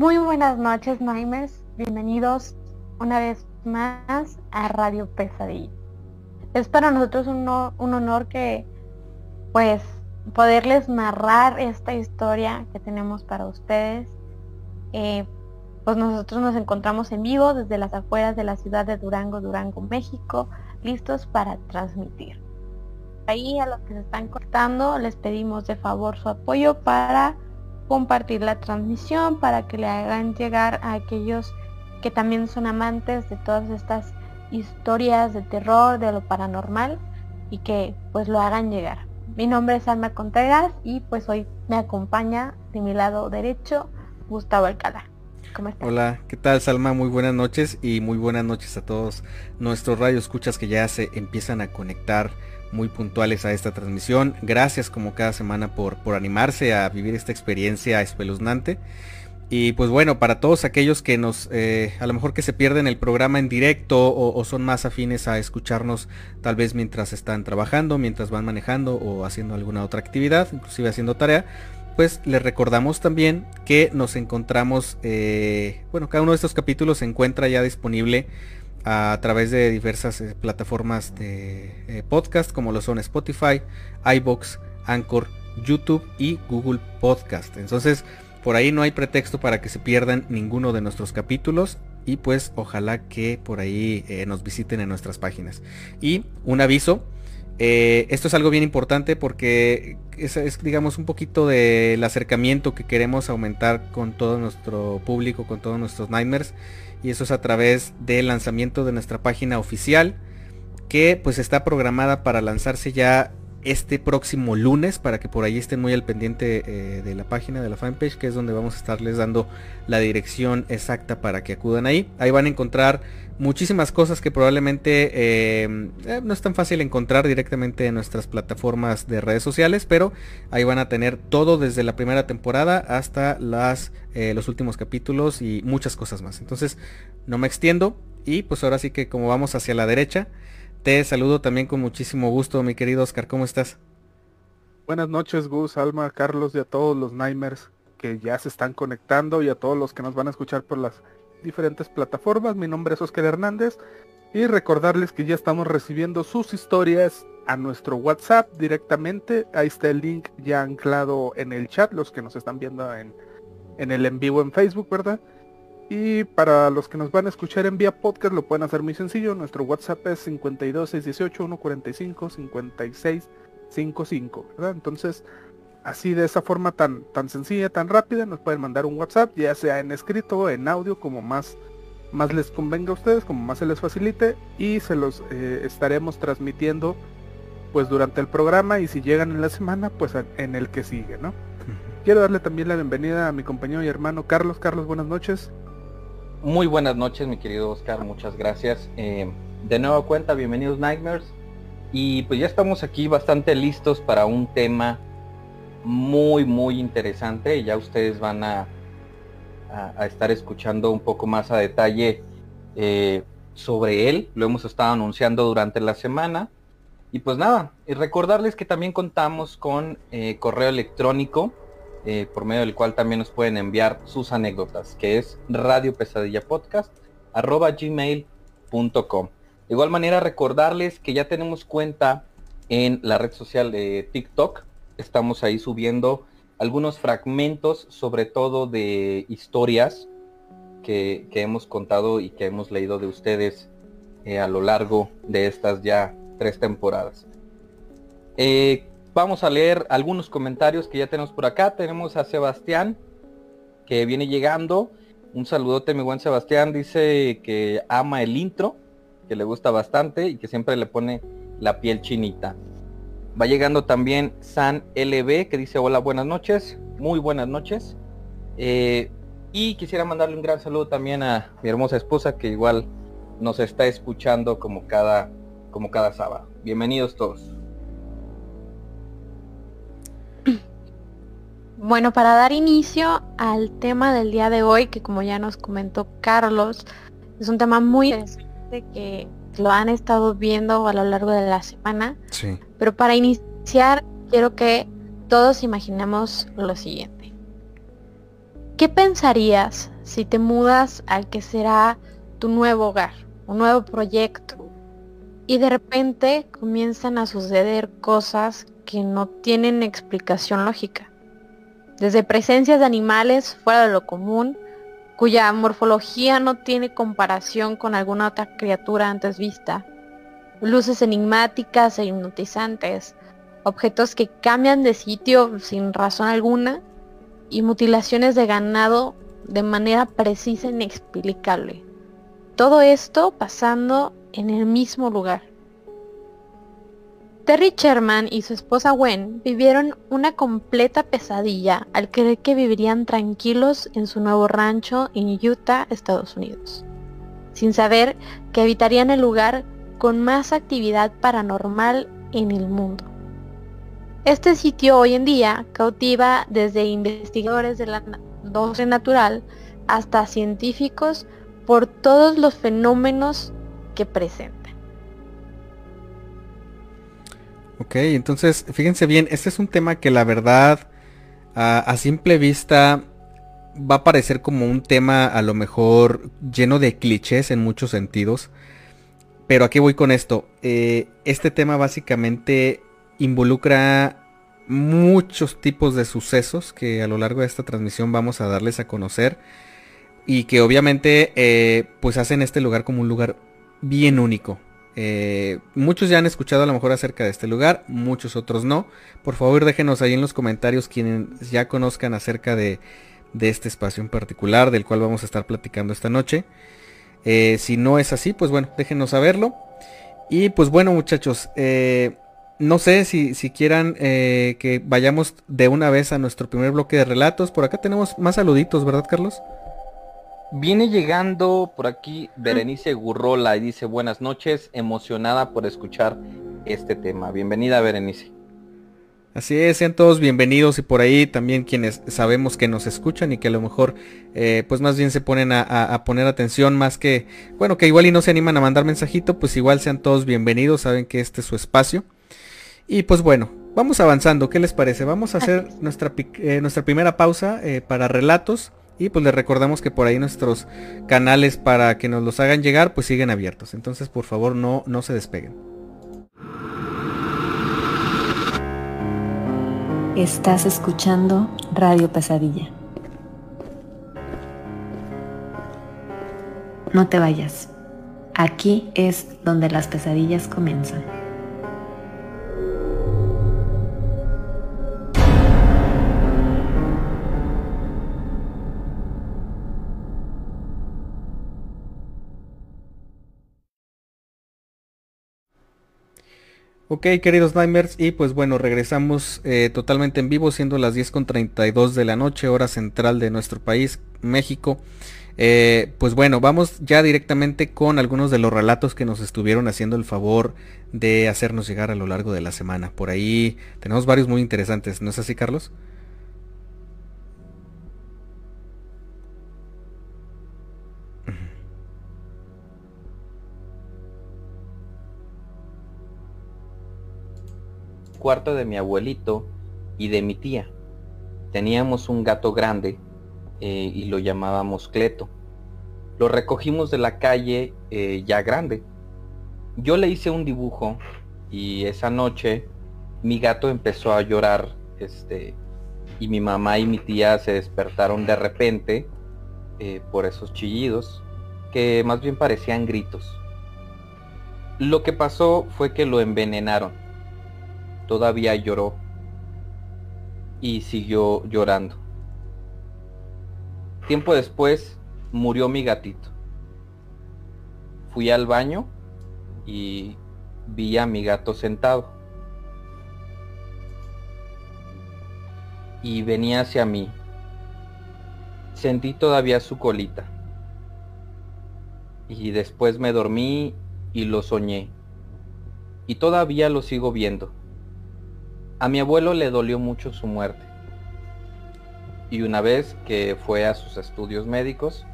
Muy buenas noches, Nightmares. Bienvenidos una vez más a Radio Pesadilla. Es para nosotros un, un honor que, pues, poderles narrar esta historia que tenemos para ustedes. Eh, pues nosotros nos encontramos en vivo desde las afueras de la ciudad de Durango, Durango, México, listos para transmitir. Ahí a los que se están cortando les pedimos de favor su apoyo para compartir la transmisión, para que le hagan llegar a aquellos que también son amantes de todas estas historias de terror, de lo paranormal y que pues lo hagan llegar. Mi nombre es Alma Contreras y pues hoy me acompaña de mi lado derecho Gustavo Alcalá. ¿Cómo estás? Hola, ¿qué tal Salma? Muy buenas noches y muy buenas noches a todos nuestros radioescuchas que ya se empiezan a conectar muy puntuales a esta transmisión. Gracias como cada semana por, por animarse a vivir esta experiencia espeluznante. Y pues bueno, para todos aquellos que nos, eh, a lo mejor que se pierden el programa en directo o, son más afines a escucharnos tal vez mientras están trabajando, mientras van manejando o haciendo alguna otra actividad, inclusive haciendo tarea, pues les recordamos también que nos encontramos, eh, bueno, cada uno de estos capítulos se encuentra ya disponible a, través de diversas eh, plataformas de podcast como lo son Spotify, iBox, Anchor, YouTube y Google Podcast. Entonces, por ahí no hay pretexto para que se pierdan ninguno de nuestros capítulos y pues ojalá que por ahí eh, nos visiten en nuestras páginas. Y un aviso, eh, esto es algo bien importante porque es, digamos un poquito del acercamiento que queremos aumentar con todo nuestro público, con todos nuestros Nightmares. Y eso es a través del lanzamiento de nuestra página oficial que pues está programada para lanzarse ya este próximo lunes para que por ahí estén muy al pendiente eh, de la página de la fanpage que es donde vamos a estarles dando la dirección exacta para que acudan ahí. Ahí van a encontrar muchísimas cosas que probablemente eh, eh, no es tan fácil encontrar directamente en nuestras plataformas de redes sociales pero ahí van a tener todo desde la primera temporada hasta las los últimos capítulos y muchas cosas más entonces no me extiendo y pues ahora sí que como vamos hacia la derecha te saludo también con muchísimo gusto, mi querido Oscar. ¿Cómo estás? Buenas noches, Gus, Alma, Carlos y a todos los Nightmares que ya se están conectando y a todos los que nos van a escuchar por las diferentes plataformas. Mi nombre es Oscar Hernández y recordarles que ya estamos recibiendo sus historias a nuestro WhatsApp directamente. Ahí está el link ya anclado en el chat, los que nos están viendo en, en el en vivo en Facebook, ¿verdad? Y para los que nos van a escuchar en vía podcast lo pueden hacer muy sencillo. Nuestro WhatsApp es 52618 145 5655, ¿verdad? Entonces, así de esa forma tan, tan sencilla, tan rápida, nos pueden mandar un WhatsApp, ya sea en escrito o en audio, como más, más les convenga a ustedes, como más se les facilite. Y se los eh, estaremos transmitiendo pues durante el programa y si llegan en la semana, pues en el que sigue, ¿no? Quiero darle también la bienvenida a mi compañero y hermano Carlos. Carlos, buenas noches. Muy buenas noches, mi querido Oscar, muchas gracias. Eh, de nuevo cuenta, bienvenidos Nightmares. Y pues ya estamos aquí bastante listos para un tema muy, muy interesante. Ya ustedes van a, a, estar escuchando un poco más a detalle eh, sobre él. Lo hemos estado anunciando durante la semana. Y pues nada, y recordarles que también contamos con eh, correo electrónico eh, por medio del cual también nos pueden enviar sus anécdotas, que es radio pesadilla podcast arroba. De igual manera recordarles que ya tenemos cuenta en la red social de TikTok. Estamos ahí subiendo algunos fragmentos, sobre todo de historias que, hemos contado y que hemos leído de ustedes eh, a lo largo de estas ya tres temporadas. Eh, Vamos a leer algunos comentarios que ya tenemos por acá. Tenemos a Sebastián, que viene llegando. Un saludote, mi buen Sebastián. Dice que ama el intro, que le gusta bastante y que siempre le pone la piel chinita. Va llegando también San LB, que dice hola, buenas noches. Muy buenas noches. Eh, y quisiera mandarle un gran saludo también a mi hermosa esposa, que igual nos está escuchando como cada, como cada sábado. Bienvenidos todos. Bueno, para dar inicio al tema del día de hoy, que como ya nos comentó Carlos, es un tema muy interesante que lo han estado viendo a lo largo de la semana. Sí. Pero para iniciar, quiero que todos imaginemos lo siguiente. ¿Qué pensarías si te mudas al que será tu nuevo hogar, un nuevo proyecto. Y de repente comienzan a suceder cosas que no tienen explicación lógica. Desde presencias de animales fuera de lo común, cuya morfología no tiene comparación con alguna otra criatura antes vista, luces enigmáticas e hipnotizantes, objetos que cambian de sitio sin razón alguna y mutilaciones de ganado de manera precisa e inexplicable. Todo esto pasando en el mismo lugar. Terry Sherman y su esposa Gwen vivieron una completa pesadilla al creer que vivirían tranquilos en su nuevo rancho en Utah, Estados Unidos, sin saber que habitarían el lugar con más actividad paranormal en el mundo. Este sitio hoy en día cautiva desde investigadores de la doce natural hasta científicos por todos los fenómenos que presenta. Ok, entonces fíjense bien, este es un tema que la verdad a, simple vista va a parecer como un tema a lo mejor lleno de clichés en muchos sentidos. Pero aquí voy con esto. Eh, este tema básicamente involucra muchos tipos de sucesos que a lo largo de esta transmisión vamos a darles a conocer y que obviamente eh, pues hacen este lugar como un lugar bien único. Eh, muchos ya han escuchado a lo mejor acerca de este lugar, muchos otros no. Por favor déjenos ahí en los comentarios quienes ya conozcan acerca de, este espacio en particular del cual vamos a estar platicando esta noche. Eh, si no es así, pues bueno, déjenos saberlo. Y pues bueno muchachos, no sé si, si quieran eh, que vayamos de una vez a nuestro primer bloque de relatos. Por acá tenemos más saluditos, ¿verdad, Carlos? Viene llegando por aquí Berenice Gurrola y dice buenas noches, emocionada por escuchar este tema. Bienvenida Berenice. Así es, sean todos bienvenidos y por ahí también quienes sabemos que nos escuchan y que a lo mejor eh, pues más bien se ponen a, a, poner atención más que, bueno, que igual y no se animan a mandar mensajito, pues igual sean todos bienvenidos, saben que este es su espacio. Y pues bueno, vamos avanzando, ¿qué les parece? Vamos a hacer nuestra, eh, nuestra primera pausa eh, para relatos. Y pues les recordamos que por ahí nuestros canales para que nos los hagan llegar pues siguen abiertos. Entonces por favor no, no se despeguen. Estás escuchando Radio Pesadilla. No te vayas. Aquí es donde las pesadillas comienzan. Ok, queridos Nightmares, y pues bueno, regresamos eh, totalmente en vivo, siendo las 10.32 de la noche, hora central de nuestro país, México. Eh, pues bueno, vamos ya directamente con algunos de los relatos que nos estuvieron haciendo el favor de hacernos llegar a lo largo de la semana. Por ahí tenemos varios muy interesantes, ¿no es así, Carlos? Cuarto de mi abuelito y de mi tía. Teníamos un gato grande eh, y lo llamábamos Cleto. Lo recogimos de la calle eh, ya grande. Yo le hice un dibujo y esa noche mi gato empezó a llorar este, y mi mamá y mi tía se despertaron de repente eh, por esos chillidos que más bien parecían gritos. Lo que pasó fue que lo envenenaron todavía lloró y siguió llorando. Tiempo después murió mi gatito. Fui al baño y vi a mi gato sentado. Y venía hacia mí. Sentí todavía su colita. Y después me dormí y lo soñé. Y todavía lo sigo viendo. A mi abuelo le dolió mucho su muerte. Y una vez que fue a sus estudios médicos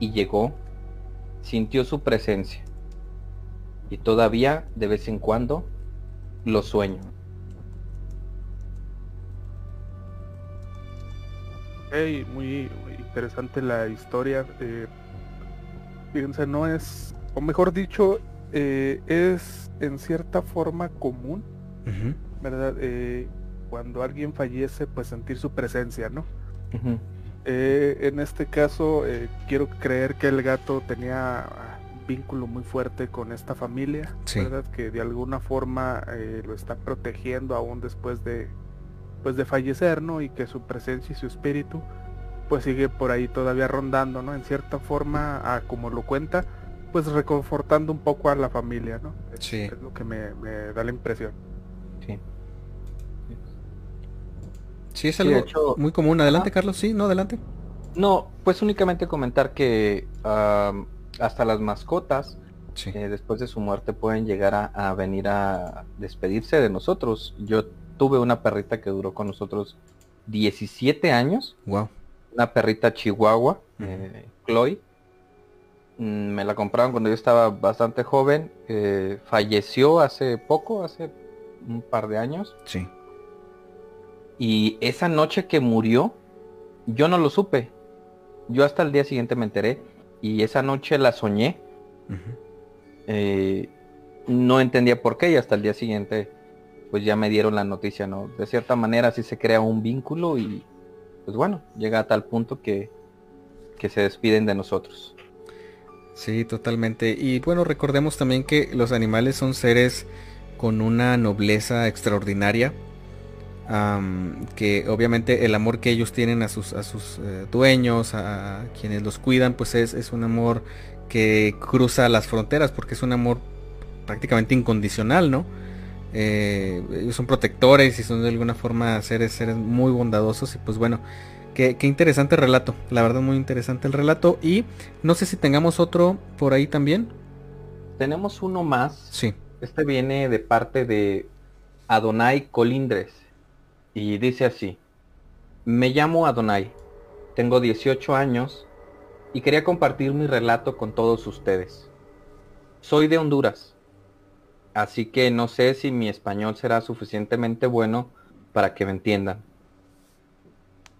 y llegó, sintió su presencia. Y todavía, de vez en cuando, lo sueño. Hey, muy, interesante la historia. Eh, fíjense, no es, o mejor dicho, eh, es en cierta forma común, ¿verdad? Eh, cuando alguien fallece, pues sentir su presencia, ¿no? Eh, en este caso, quiero creer que el gato tenía un vínculo muy fuerte con esta familia, ¿verdad? Que de alguna forma lo está protegiendo aún después de, pues de fallecer, ¿no? Y que su presencia y su espíritu pues sigue por ahí todavía rondando, ¿no? En cierta forma, como lo cuenta, pues reconfortando un poco a la familia, ¿no? Sí. Es lo que me, da la impresión. Sí. Sí, es algo muy común. Adelante, Carlos. Sí, no, adelante. No, pues únicamente comentar que hasta las mascotas, eh, después de su muerte, pueden llegar a, a, venir a despedirse de nosotros. Yo tuve una perrita que duró con nosotros 17 años. Wow una perrita chihuahua, eh, Chloe. Mm, me la compraron cuando yo estaba bastante joven. Eh, falleció hace poco, hace un par de años. Sí. Y esa noche que murió, yo no lo supe. Yo hasta el día siguiente me enteré. Y esa noche la soñé. Eh, no entendía por qué y hasta el día siguiente pues ya me dieron la noticia, ¿no? De cierta manera sí se crea un vínculo y pues bueno, llega a tal punto que, que se despiden de nosotros. Sí, totalmente. Y bueno, recordemos también que los animales son seres con una nobleza extraordinaria. que obviamente el amor que ellos tienen a sus, a sus eh, dueños, a quienes los cuidan, pues es, es, un amor que cruza las fronteras, porque es un amor prácticamente incondicional, ¿no? Eh, son protectores y son de alguna forma seres, seres muy bondadosos y pues bueno, qué, interesante relato, la verdad muy interesante el relato y no sé si tengamos otro por ahí también. Tenemos uno más. Sí. Este viene de parte de Adonai Colindres y dice así, me llamo Adonai, tengo 18 años y quería compartir mi relato con todos ustedes. Soy de Honduras Así que no sé si mi español será suficientemente bueno para que me entiendan.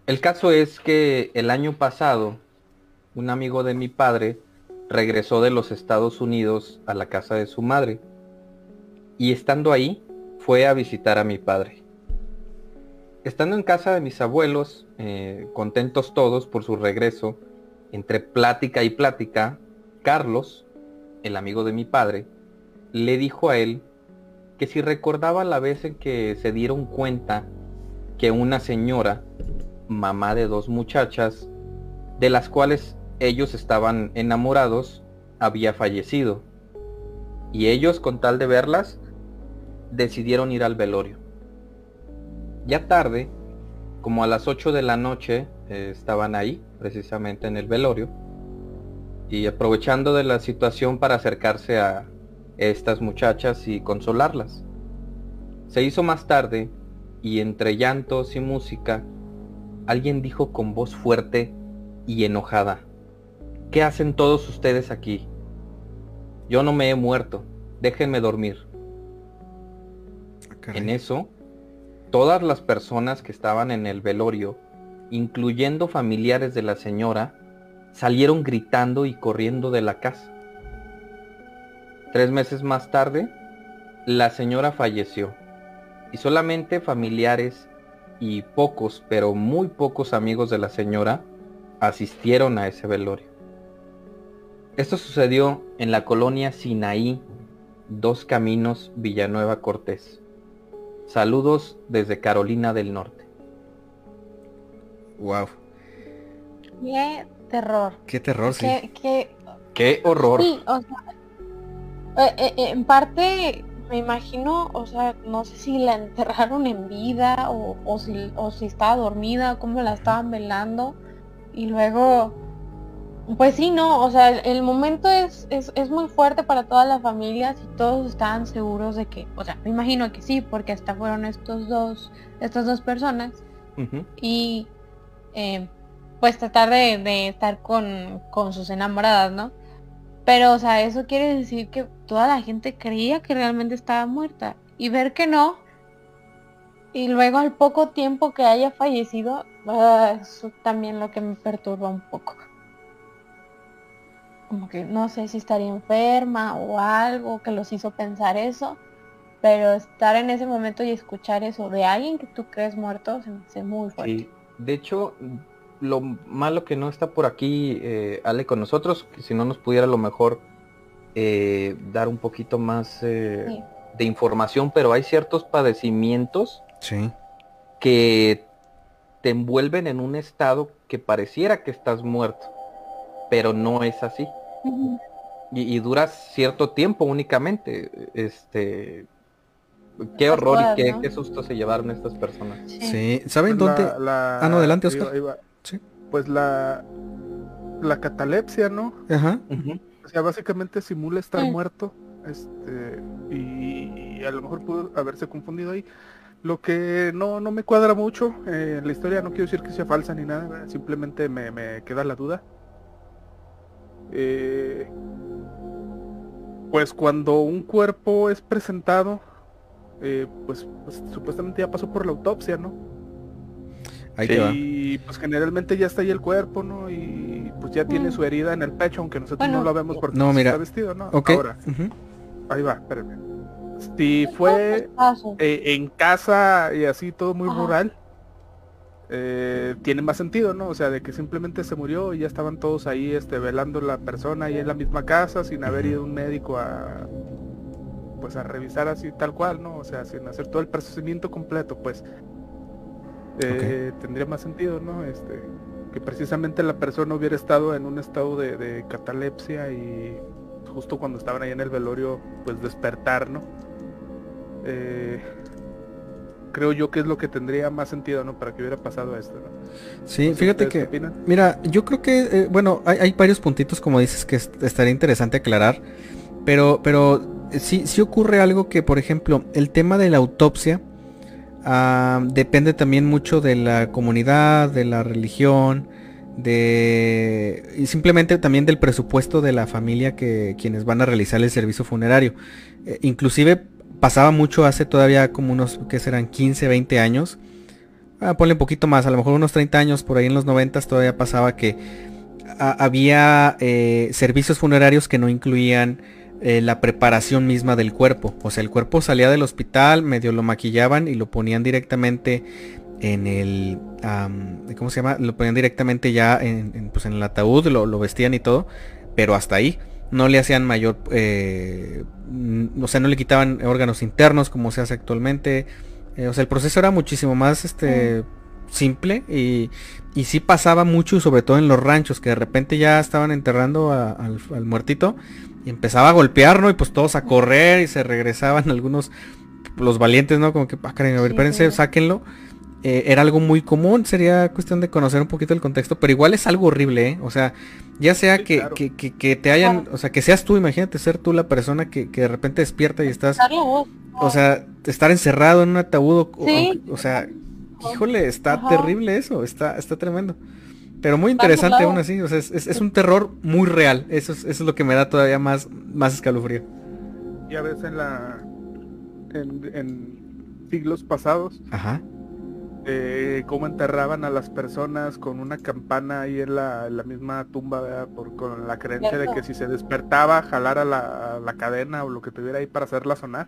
El caso es que el año pasado, un amigo de mi padre regresó de los Estados Unidos a la casa de su madre. Y estando ahí, fue a visitar a mi padre. Estando en casa de mis abuelos, eh, contentos todos por su regreso, entre plática y plática, Carlos, el amigo de mi padre, le dijo a él que si recordaba la vez en que se dieron cuenta que una señora, mamá de dos muchachas, de las cuales ellos estaban enamorados, había fallecido. Y ellos, con tal de verlas, decidieron ir al velorio. Ya tarde, como a las 8 de la noche, eh, estaban ahí, precisamente en el velorio, y aprovechando de la situación para acercarse a, estas muchachas y consolarlas. Se hizo más tarde y entre llantos y música, alguien dijo con voz fuerte y enojada, ¿qué hacen todos ustedes aquí? Yo no me he muerto, déjenme dormir. En eso, todas las personas que estaban en el velorio, incluyendo familiares de la señora, salieron gritando y corriendo de la casa. Tres meses más tarde, la señora falleció y solamente familiares y pocos, pero muy pocos amigos de la señora asistieron a ese velorio. Esto sucedió en la colonia Sinaí, Dos Caminos, Villanueva Cortés. Saludos desde Carolina del Norte. Wow. Qué terror. Qué terror, sí. Qué, qué... horror. Eh, eh, eh, en parte me imagino, o sea, no sé si la enterraron en vida o, o, si, o si estaba dormida, cómo la estaban velando. Y luego, pues sí, no, o sea, el, momento es, es, es, muy fuerte para todas las familias y todos estaban seguros de que, o sea, me imagino que sí, porque hasta fueron estos dos, estas dos personas. Y pues tratar de, de estar con, con sus enamoradas, ¿no? Pero, o sea, eso quiere decir que toda la gente creía que realmente estaba muerta. Y ver que no, y luego al poco tiempo que haya fallecido, ah, eso también lo que me perturba un poco. Como que no sé si estaría enferma o algo que los hizo pensar eso, pero estar en ese momento y escuchar eso de alguien que tú crees muerto se me hace muy fuerte. Sí. De hecho, lo malo que no está por aquí eh, Ale con nosotros, que si no nos pudiera a lo mejor eh, dar un poquito más eh, Sí. de información, pero hay ciertos padecimientos Sí. que te envuelven en un estado que pareciera que estás muerto, pero no es así. Y, y dura cierto tiempo únicamente. Este, qué horror y qué, ¿no? qué susto se llevaron estas personas. Sí. Sí. ¿Saben Pues dónde? la- la- Ah, no, adelante, Oscar. va. Sí. Pues la, la catalepsia, ¿no? Ajá. O sea, básicamente simula estar muerto. Este, y, y a lo mejor pudo haberse confundido ahí. Lo que no, no me cuadra mucho eh, en la historia, no quiero decir que sea falsa ni nada, simplemente me, me queda la duda. Eh, pues cuando un cuerpo es presentado, eh, pues, pues supuestamente ya pasó por la autopsia, ¿no? Ahí te va. Y pues generalmente ya está ahí el cuerpo, ¿no? Y pues ya tiene Mm. su herida en el pecho, aunque nosotros Bueno. no lo vemos porque No, mira. está vestido, ¿no? Ok. Ahora, ahí va, espérame. Si fue eh, en casa y así todo muy Ajá. rural, eh, tiene más sentido, ¿no? O sea, de que simplemente se murió y ya estaban todos ahí este, velando la persona ahí en la misma casa sin haber ido un médico a pues a revisar así tal cual, ¿no? O sea, sin hacer todo el procedimiento completo, pues eh, tendría más sentido, ¿no? Este, que precisamente la persona hubiera estado en un estado de, de catalepsia y justo cuando estaban ahí en el velorio, pues despertar, ¿no? Eh, creo yo que es lo que tendría más sentido, ¿no? Para que hubiera pasado esto, ¿no? Sí, fíjate que, opinan. mira, yo creo que, eh, bueno, hay, hay varios puntitos como dices que est- estaría interesante aclarar, pero, pero eh, sí, sí ocurre algo que, por ejemplo, el tema de la autopsia ah, depende también mucho de la comunidad, de la religión, de y simplemente también del presupuesto de la familia que quienes van a realizar el servicio funerario. Eh, inclusive pasaba mucho hace todavía como unos que serán 15, 20 años. Ah, ponle un poquito más, a lo mejor unos 30 años por ahí en los 90 todavía pasaba que a- había eh, servicios funerarios que no incluían eh, la preparación misma del cuerpo. O sea, el cuerpo salía del hospital, medio lo maquillaban y lo ponían directamente en el, ¿cómo se llama? Lo ponían directamente ya en, pues, en el ataúd, lo, vestían y todo, pero hasta ahí. No le hacían mayor, eh, o sea, no le quitaban órganos internos como se hace actualmente. Eh, o sea, el proceso era muchísimo más este simple y, y sí pasaba mucho, sobre todo en los ranchos, que de repente ya estaban enterrando a- al, al muertito y empezaba a golpear, ¿no? Y pues todos a correr y se regresaban algunos, los valientes, ¿no? Como que, ah, a ver, Sí, espérense, claro. sáquenlo. Eh, era algo muy común, sería cuestión de conocer un poquito el contexto, pero igual es algo horrible, ¿eh? O sea, ya sea Sí, que, claro. que, que- que te hayan, o sea, que seas tú, imagínate ser tú la persona que, que de repente despierta y estás, la voz. o sea, estar encerrado en un ataúd, o- Sí. o, o sea, híjole, está Ajá. terrible eso, está, está tremendo. Pero muy interesante aún así, o sea, es, es- es un terror muy real, eso es, eso es lo que me da todavía más, más escalofrío. Ya ves en la en, en siglos pasados Ajá. Eh, cómo enterraban a las personas con una campana ahí en la, en la misma tumba, ¿verdad? Por, con la creencia de que si se despertaba, jalara la, la cadena o lo que tuviera ahí para hacerla sonar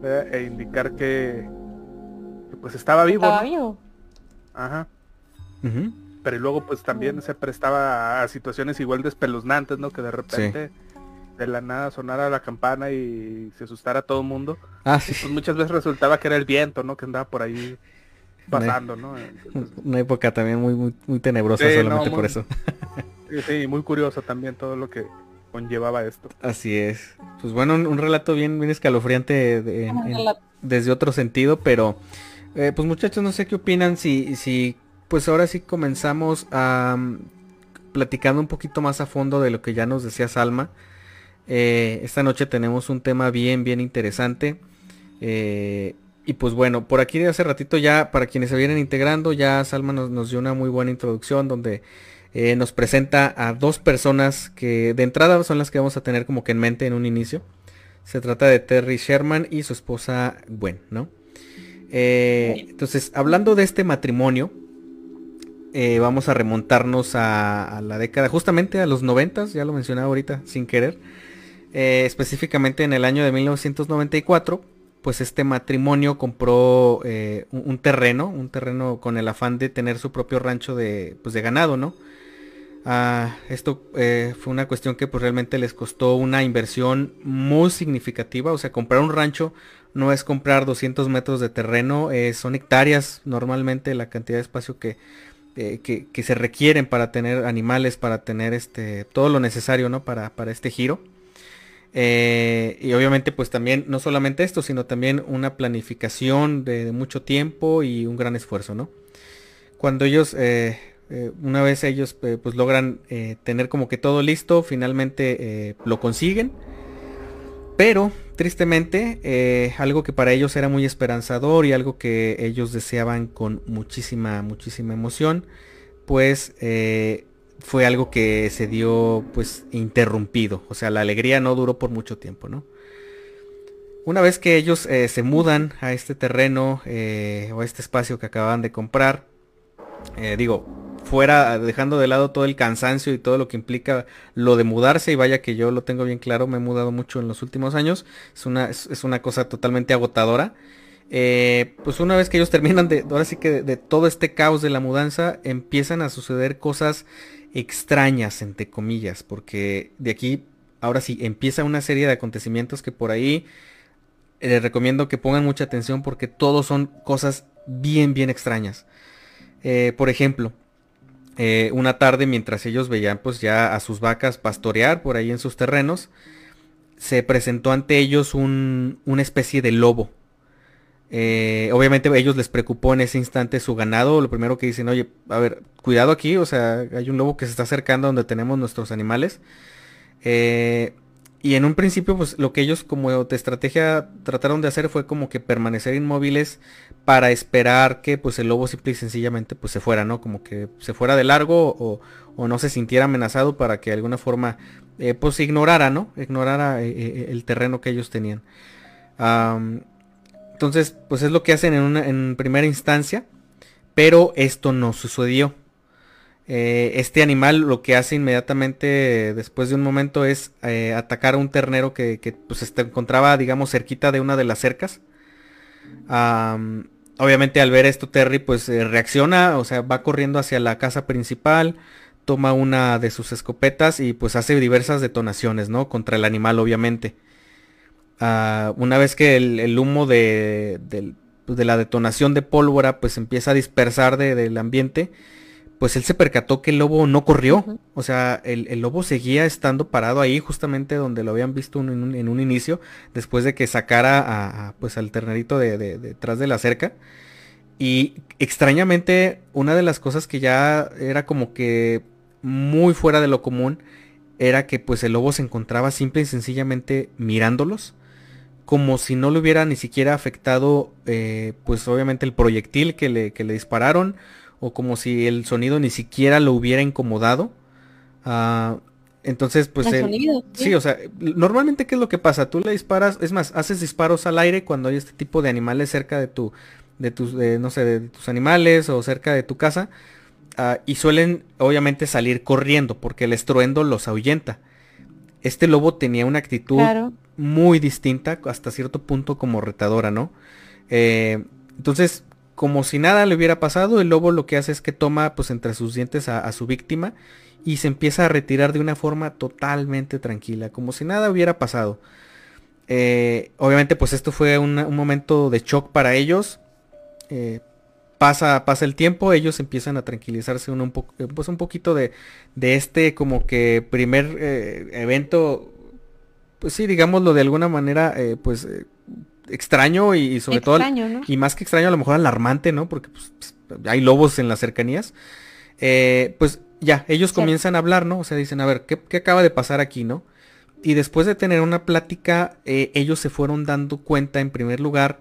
¿verdad? e indicar que, que, pues estaba vivo. Estaba ¿no? vivo. Ajá. Ujú. Pero y luego pues también se prestaba a situaciones igual de espeluznantes, ¿no? Que de repente de la nada sonara la campana y se asustara a todo el mundo. Ah, sí. Pues muchas veces resultaba que era el viento, ¿no? Que andaba por ahí pasando, ¿no? Entonces, Una época también muy, muy, muy tenebrosa Sí, solamente no, por eso. sí, muy curioso también todo lo que conllevaba esto. Así es. Pues bueno, un, un relato bien, bien escalofriante de- en- en- La- desde otro sentido, pero eh, pues muchachos, no sé qué opinan si, si pues ahora sí comenzamos a mm, platicando un poquito más a fondo de lo que ya nos decía Salma. Eh, esta noche tenemos un tema bien, bien interesante. Eh, y pues bueno, por aquí de hace ratito ya, para quienes se vienen integrando, ya Salma nos, nos dio una muy buena introducción donde eh, nos presenta a dos personas que de entrada son las que vamos a tener como que en mente en un inicio. Se trata de Terry Sherman y su esposa Gwen, ¿no? Eh, entonces, hablando de este matrimonio, eh, vamos a remontarnos a, la década, justamente a los 90, ya lo mencionaba ahorita sin querer. Específicamente en el año de 1994, pues este matrimonio compró eh, un, terreno, un terreno con el afán de tener su propio rancho de, pues, de ganado, ¿no? Ah, esto fue una cuestión que pues realmente les costó una inversión muy significativa, o sea, comprar un rancho no es comprar 200 metros de terreno, son hectáreas normalmente la cantidad de espacio que eh, que, se requieren para tener animales, para tener este todo lo necesario, ¿no? Para, para este giro. Eh, y obviamente pues también no solamente esto, sino también una planificación de, mucho tiempo y un gran esfuerzo, ¿no? Cuando ellos, eh, una vez ellos pues logran tener como que todo listo, finalmente lo consiguen. Pero tristemente, eh, algo que para ellos era muy esperanzador y algo que ellos deseaban con muchísima, muchísima emoción, pues eh, fue algo que se dio pues interrumpido. O sea, la alegría no duró por mucho tiempo, ¿no? Una vez que ellos eh, se mudan a este terreno o a este espacio que acababan de comprar, digo, fuera dejando de lado todo el cansancio y todo lo que implica lo de mudarse y vaya que yo lo tengo bien claro, me he mudado mucho en los últimos años, es una, es, una cosa totalmente agotadora. Eh, pues una vez que ellos terminan de, ahora sí que de, todo este caos de la mudanza, empiezan a suceder cosas extrañas, entre comillas, porque de aquí, ahora sí, empieza una serie de acontecimientos que por ahí les recomiendo que pongan mucha atención porque todos son cosas bien, bien extrañas. Eh, por ejemplo, eh, una tarde mientras ellos veían pues ya a sus vacas pastorear por ahí en sus terrenos, se presentó ante ellos un, una especie de lobo. Eh, obviamente a ellos les preocupó en ese instante su ganado. Lo primero que dicen, oye, a ver, cuidado aquí, o sea, hay un lobo que se está acercando donde tenemos nuestros animales. Eh, y en un principio, pues lo que ellos como de estrategia trataron de hacer fue como que permanecer inmóviles para esperar que pues el lobo simple y sencillamente pues se fuera, ¿no? Como que se fuera de largo o, no se sintiera amenazado para que de alguna forma eh, pues ignorara, ¿no? Ignorara el terreno que ellos tenían. Entonces, pues es lo que hacen en, una, en primera instancia, pero esto no sucedió. Eh, este animal lo que hace inmediatamente después de un momento es eh, atacar a un ternero que, pues, se encontraba, digamos, cerquita de una de las cercas. obviamente al ver esto Terry pues eh, reacciona, o sea, va corriendo hacia la casa principal, toma una de sus escopetas y pues hace diversas detonaciones, ¿no? Contra el animal, obviamente. Ah, una vez que el, humo de, pues, de, la detonación de pólvora pues empieza a dispersar del ambiente, pues él se percató que el lobo no corrió. O sea, el, lobo seguía estando parado ahí justamente donde lo habían visto en un, inicio, después de que sacara a, pues al ternerito de, detrás de la cerca. Y extrañamente, una de las cosas que ya era como que muy fuera de lo común, era que pues el lobo se encontraba simple y sencillamente mirándolos. Como si no le hubiera ni siquiera afectado, eh, pues obviamente el proyectil que le, que le dispararon o como si el sonido ni siquiera lo hubiera incomodado. Ah, entonces, pues... ¿sí? o sea, normalmente ¿qué es lo que pasa? Tú le disparas, es más, haces disparos al aire cuando hay este tipo de animales cerca de tu, de tus, no sé, de tus animales o cerca de tu casa. Ah, y suelen obviamente salir corriendo porque el estruendo los ahuyenta. Este lobo tenía una actitud muy distinta, hasta cierto punto como retadora, ¿no? Eh, entonces, como si nada le hubiera pasado, el lobo lo que hace es que toma pues entre sus dientes a, su víctima y se empieza a retirar de una forma totalmente tranquila, como si nada hubiera pasado. Eh, obviamente pues esto fue un momento de shock para ellos. Eh, pasa, pasa el tiempo, ellos empiezan a tranquilizarse un, un, pues un poquito de, de, este como que primer evento, pues sí, digámoslo de alguna manera, pues extraño y, sobre todo y más que extraño a lo mejor alarmante, ¿no? Porque pues, hay lobos en las cercanías. Eh, pues ya, ellos comienzan a hablar, ¿no? O sea, dicen, a ver, ¿qué, acaba de pasar aquí, no? Y después de tener una plática, eh, ellos se fueron dando cuenta, en primer lugar,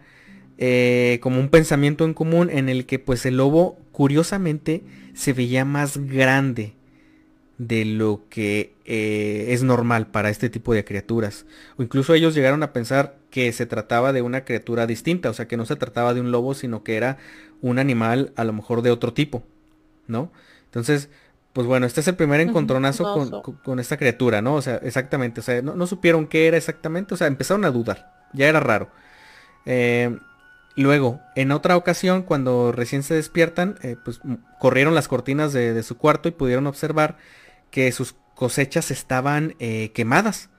eh, como un pensamiento en común en el que pues el lobo, curiosamente, se veía más grande de lo que es normal para este tipo de criaturas. O incluso ellos llegaron a pensar, que se trataba de una criatura distinta, o sea que no se trataba de un lobo, sino que era un animal a lo mejor de otro tipo, ¿no? Entonces, pues bueno, este es el primer encontronazo con, esta criatura, ¿no? O sea, exactamente, o sea, no, supieron qué era exactamente, o sea, empezaron a dudar, ya era raro. Eh, luego, en otra ocasión, cuando recién se despiertan, eh, pues corrieron las cortinas de, su cuarto y pudieron observar que sus cosechas estaban eh, quemadas.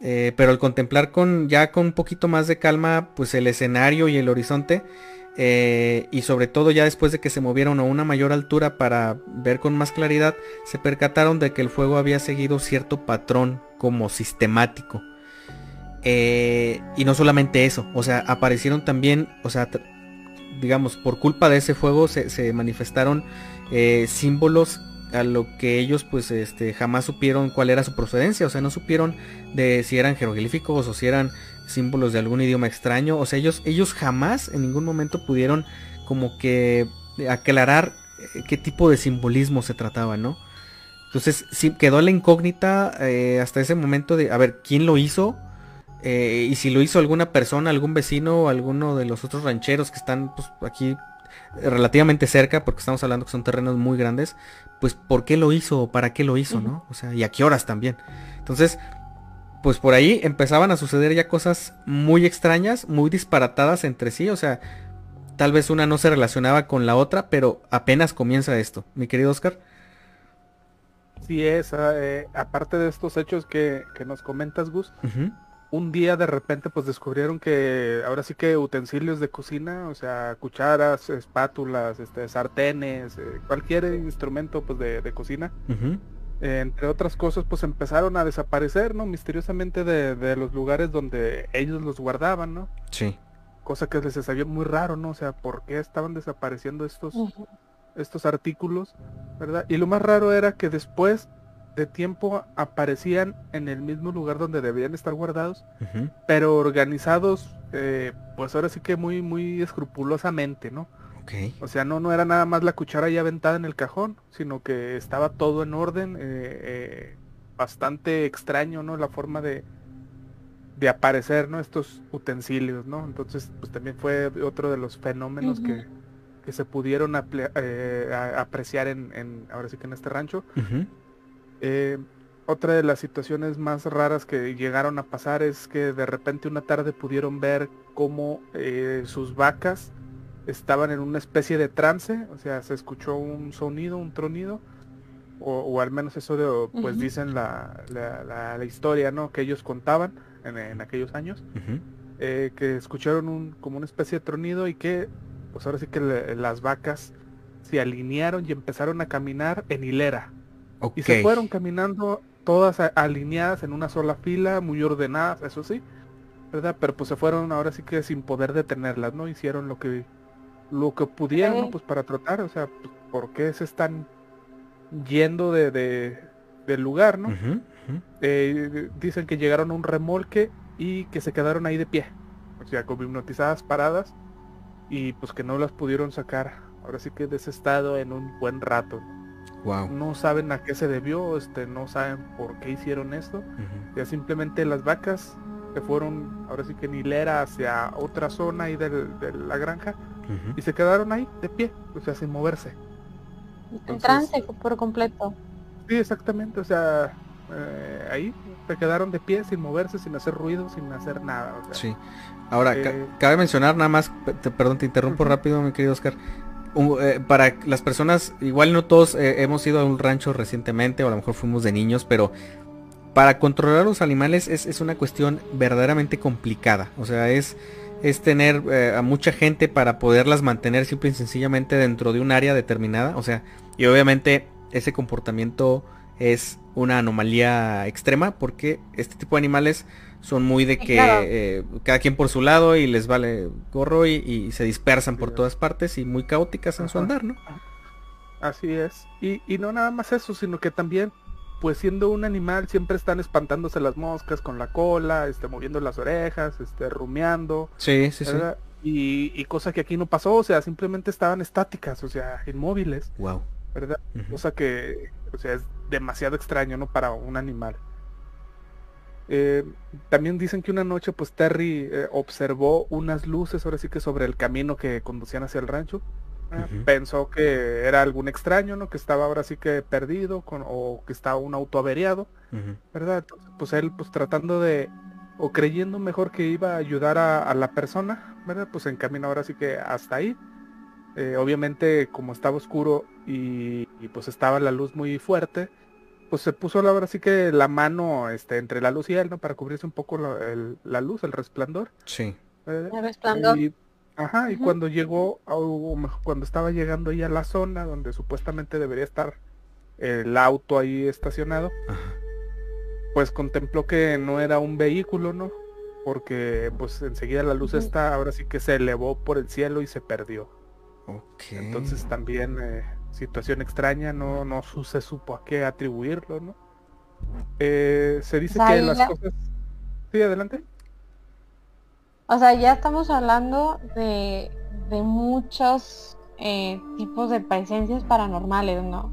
pero al contemplar con ya con un poquito más de calma, pues el escenario y el horizonte, eh, y sobre todo ya después de que se movieron a una mayor altura para ver con más claridad, se percataron de que el fuego había seguido cierto patrón como sistemático. Eh, y no solamente eso, o sea, aparecieron también, o sea, digamos, por culpa de ese fuego se, manifestaron eh, símbolos a lo que ellos pues este jamás supieron cuál era su procedencia, o sea, no supieron de si eran jeroglíficos o si eran símbolos de algún idioma extraño. O sea, ellos, ellos jamás en ningún momento pudieron como que aclarar eh, qué tipo de simbolismo se trataba, ¿no? Entonces sí, quedó la incógnita eh, hasta ese momento de, a ver, ¿quién lo hizo? Eh, y si lo hizo alguna persona, algún vecino alguno de los otros rancheros que están pues, aquí relativamente cerca, porque estamos hablando que son terrenos muy grandes, pues ¿por qué lo hizo? o ¿Para qué lo hizo? ¿no? O sea, y a qué horas también. Entonces, pues por ahí empezaban a suceder ya cosas muy extrañas, muy disparatadas entre sí, o sea, tal vez una no se relacionaba con la otra, pero apenas comienza esto, mi querido Oscar. Sí es, eh, aparte de estos hechos que, nos comentas, Gus, un día de repente pues descubrieron que ahora sí que utensilios de cocina, o sea, cucharas, espátulas, este, sartenes, eh, cualquier instrumento pues de, de cocina, entre otras cosas, pues empezaron a desaparecer, ¿no? Misteriosamente de, los lugares donde ellos los guardaban, ¿no? Sí. Cosa que les sabía muy raro, ¿no? O sea, ¿por qué estaban desapareciendo estos, estos artículos, ¿verdad? Y lo más raro era que después de tiempo aparecían en el mismo lugar donde debían estar guardados, pero organizados, eh, pues ahora sí que muy, muy escrupulosamente, ¿no? O sea, no, no era nada más la cuchara ya aventada en el cajón, sino que estaba todo en orden, eh, eh, bastante extraño, ¿no? La forma de, de aparecer, ¿no? Estos utensilios, ¿no? Entonces, pues también fue otro de los fenómenos que, que, se pudieron eh, apreciar en, ahora sí que en este rancho. Otra de las situaciones más raras que llegaron a pasar es que de repente una tarde pudieron ver cómo sus vacas estaban en una especie de trance, o sea, se escuchó un sonido, un tronido, o, al menos eso de, pues dicen la, la, historia, ¿no? Que ellos contaban en, aquellos años, eh, que escucharon un, como una especie de tronido y que, pues ahora sí que las vacas se alinearon y empezaron a caminar en hilera. Y se fueron caminando todas alineadas en una sola fila, muy ordenadas, eso sí, ¿verdad? Pero pues se fueron ahora sí que sin poder detenerlas, ¿no? Hicieron lo que lo que pudieran, Pues para tratar, o sea, pues, ¿por qué se están yendo de, del lugar, no? Eh, dicen que llegaron a un remolque y que se quedaron ahí de pie, o sea, como hipnotizadas paradas y pues que no las pudieron sacar, ahora sí que de ese estado en un buen rato. Wow. No saben a qué se debió, este, no saben por qué hicieron esto. Ya simplemente las vacas se fueron, ahora sí que en hilera hacia otra zona ahí de la granja y se quedaron ahí de pie, o sea, sin moverse. en trance por completo. Sí, exactamente, o sea, eh, ahí se quedaron de pie sin moverse, sin hacer ruido, sin hacer nada. sí. Ahora, eh, cabe mencionar nada más, perdón, te interrumpo rápido, mi querido Oscar. Eh, para las personas, igual no todos hemos ido a un rancho recientemente, o a lo mejor fuimos de niños, pero para controlar los animales es, es una cuestión verdaderamente complicada. O sea, es es tener eh, a mucha gente para poderlas mantener simple y sencillamente dentro de un área determinada. O sea, y obviamente ese comportamiento es una anomalía extrema porque este tipo de animales son muy de que eh, cada quien por su lado y les vale gorro y, se dispersan por todas partes y muy caóticas en su andar, ¿no? Así es. Y, y no nada más eso, sino que también pues siendo un animal siempre están espantándose las moscas con la cola, este, moviendo las orejas, este, rumiando. Sí, sí, sí. Y, y, cosa que aquí no pasó, o sea, simplemente estaban estáticas, o sea, inmóviles. Wow. ¿Verdad? Cosa que, o sea, es demasiado extraño, ¿no? Para un animal. Eh, también dicen que una noche, pues Terry eh, observó unas luces, ahora sí que sobre el camino que conducían hacia el rancho. ¿verdad? Pensó que era algún extraño, ¿no? Que estaba ahora sí que perdido con, o que estaba un auto averiado. ¿verdad? Entonces, pues él pues tratando de o creyendo mejor que iba a ayudar a, a la persona, ¿verdad? Pues encamina ahora sí que hasta ahí. Eh, obviamente como estaba oscuro y, y, pues estaba la luz muy fuerte, pues se puso ahora sí que la mano este, entre la luz y él, ¿no? Para cubrirse un poco la, el- la luz, el resplandor. Sí. ¿verdad? El resplandor. Y, ajá, y cuando llegó, a- o mejor, cuando estaba llegando ahí a la zona donde supuestamente debería estar el auto ahí estacionado, Ajá. pues contempló que no era un vehículo, ¿no? Porque pues enseguida la luz esta ahora sí que se elevó por el cielo y se perdió. Ok. Entonces también eh, situación extraña, no, no su- se supo a qué atribuirlo, ¿no? Eh, se dice O sea, que las ya- cosas... Sí, adelante. O sea, ya estamos hablando de, de muchos eh, tipos de presencias paranormales, ¿no?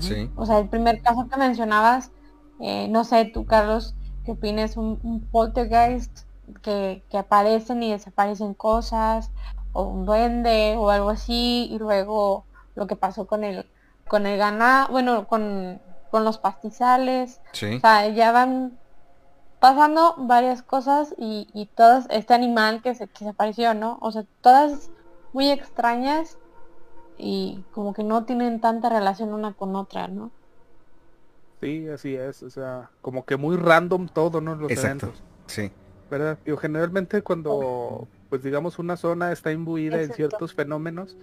Sí. O sea, el primer caso que mencionabas, eh, no sé, tú Carlos, ¿qué opinas? Un, un poltergeist que, que aparecen y desaparecen cosas, o un duende o algo así, y luego lo que pasó con el, con el ganado, bueno, con, con los pastizales, Sí. o sea, ya van pasando varias cosas y, y todas, este animal que se, que se apareció, ¿no? O sea, todas muy extrañas y como que no tienen tanta relación una con otra, ¿no? Sí, así es, o sea, como que muy random todo, ¿no? Los Exacto. eventos, Sí. ¿verdad? Digo, generalmente cuando, pues digamos, una zona está imbuida en ciertos fenómenos,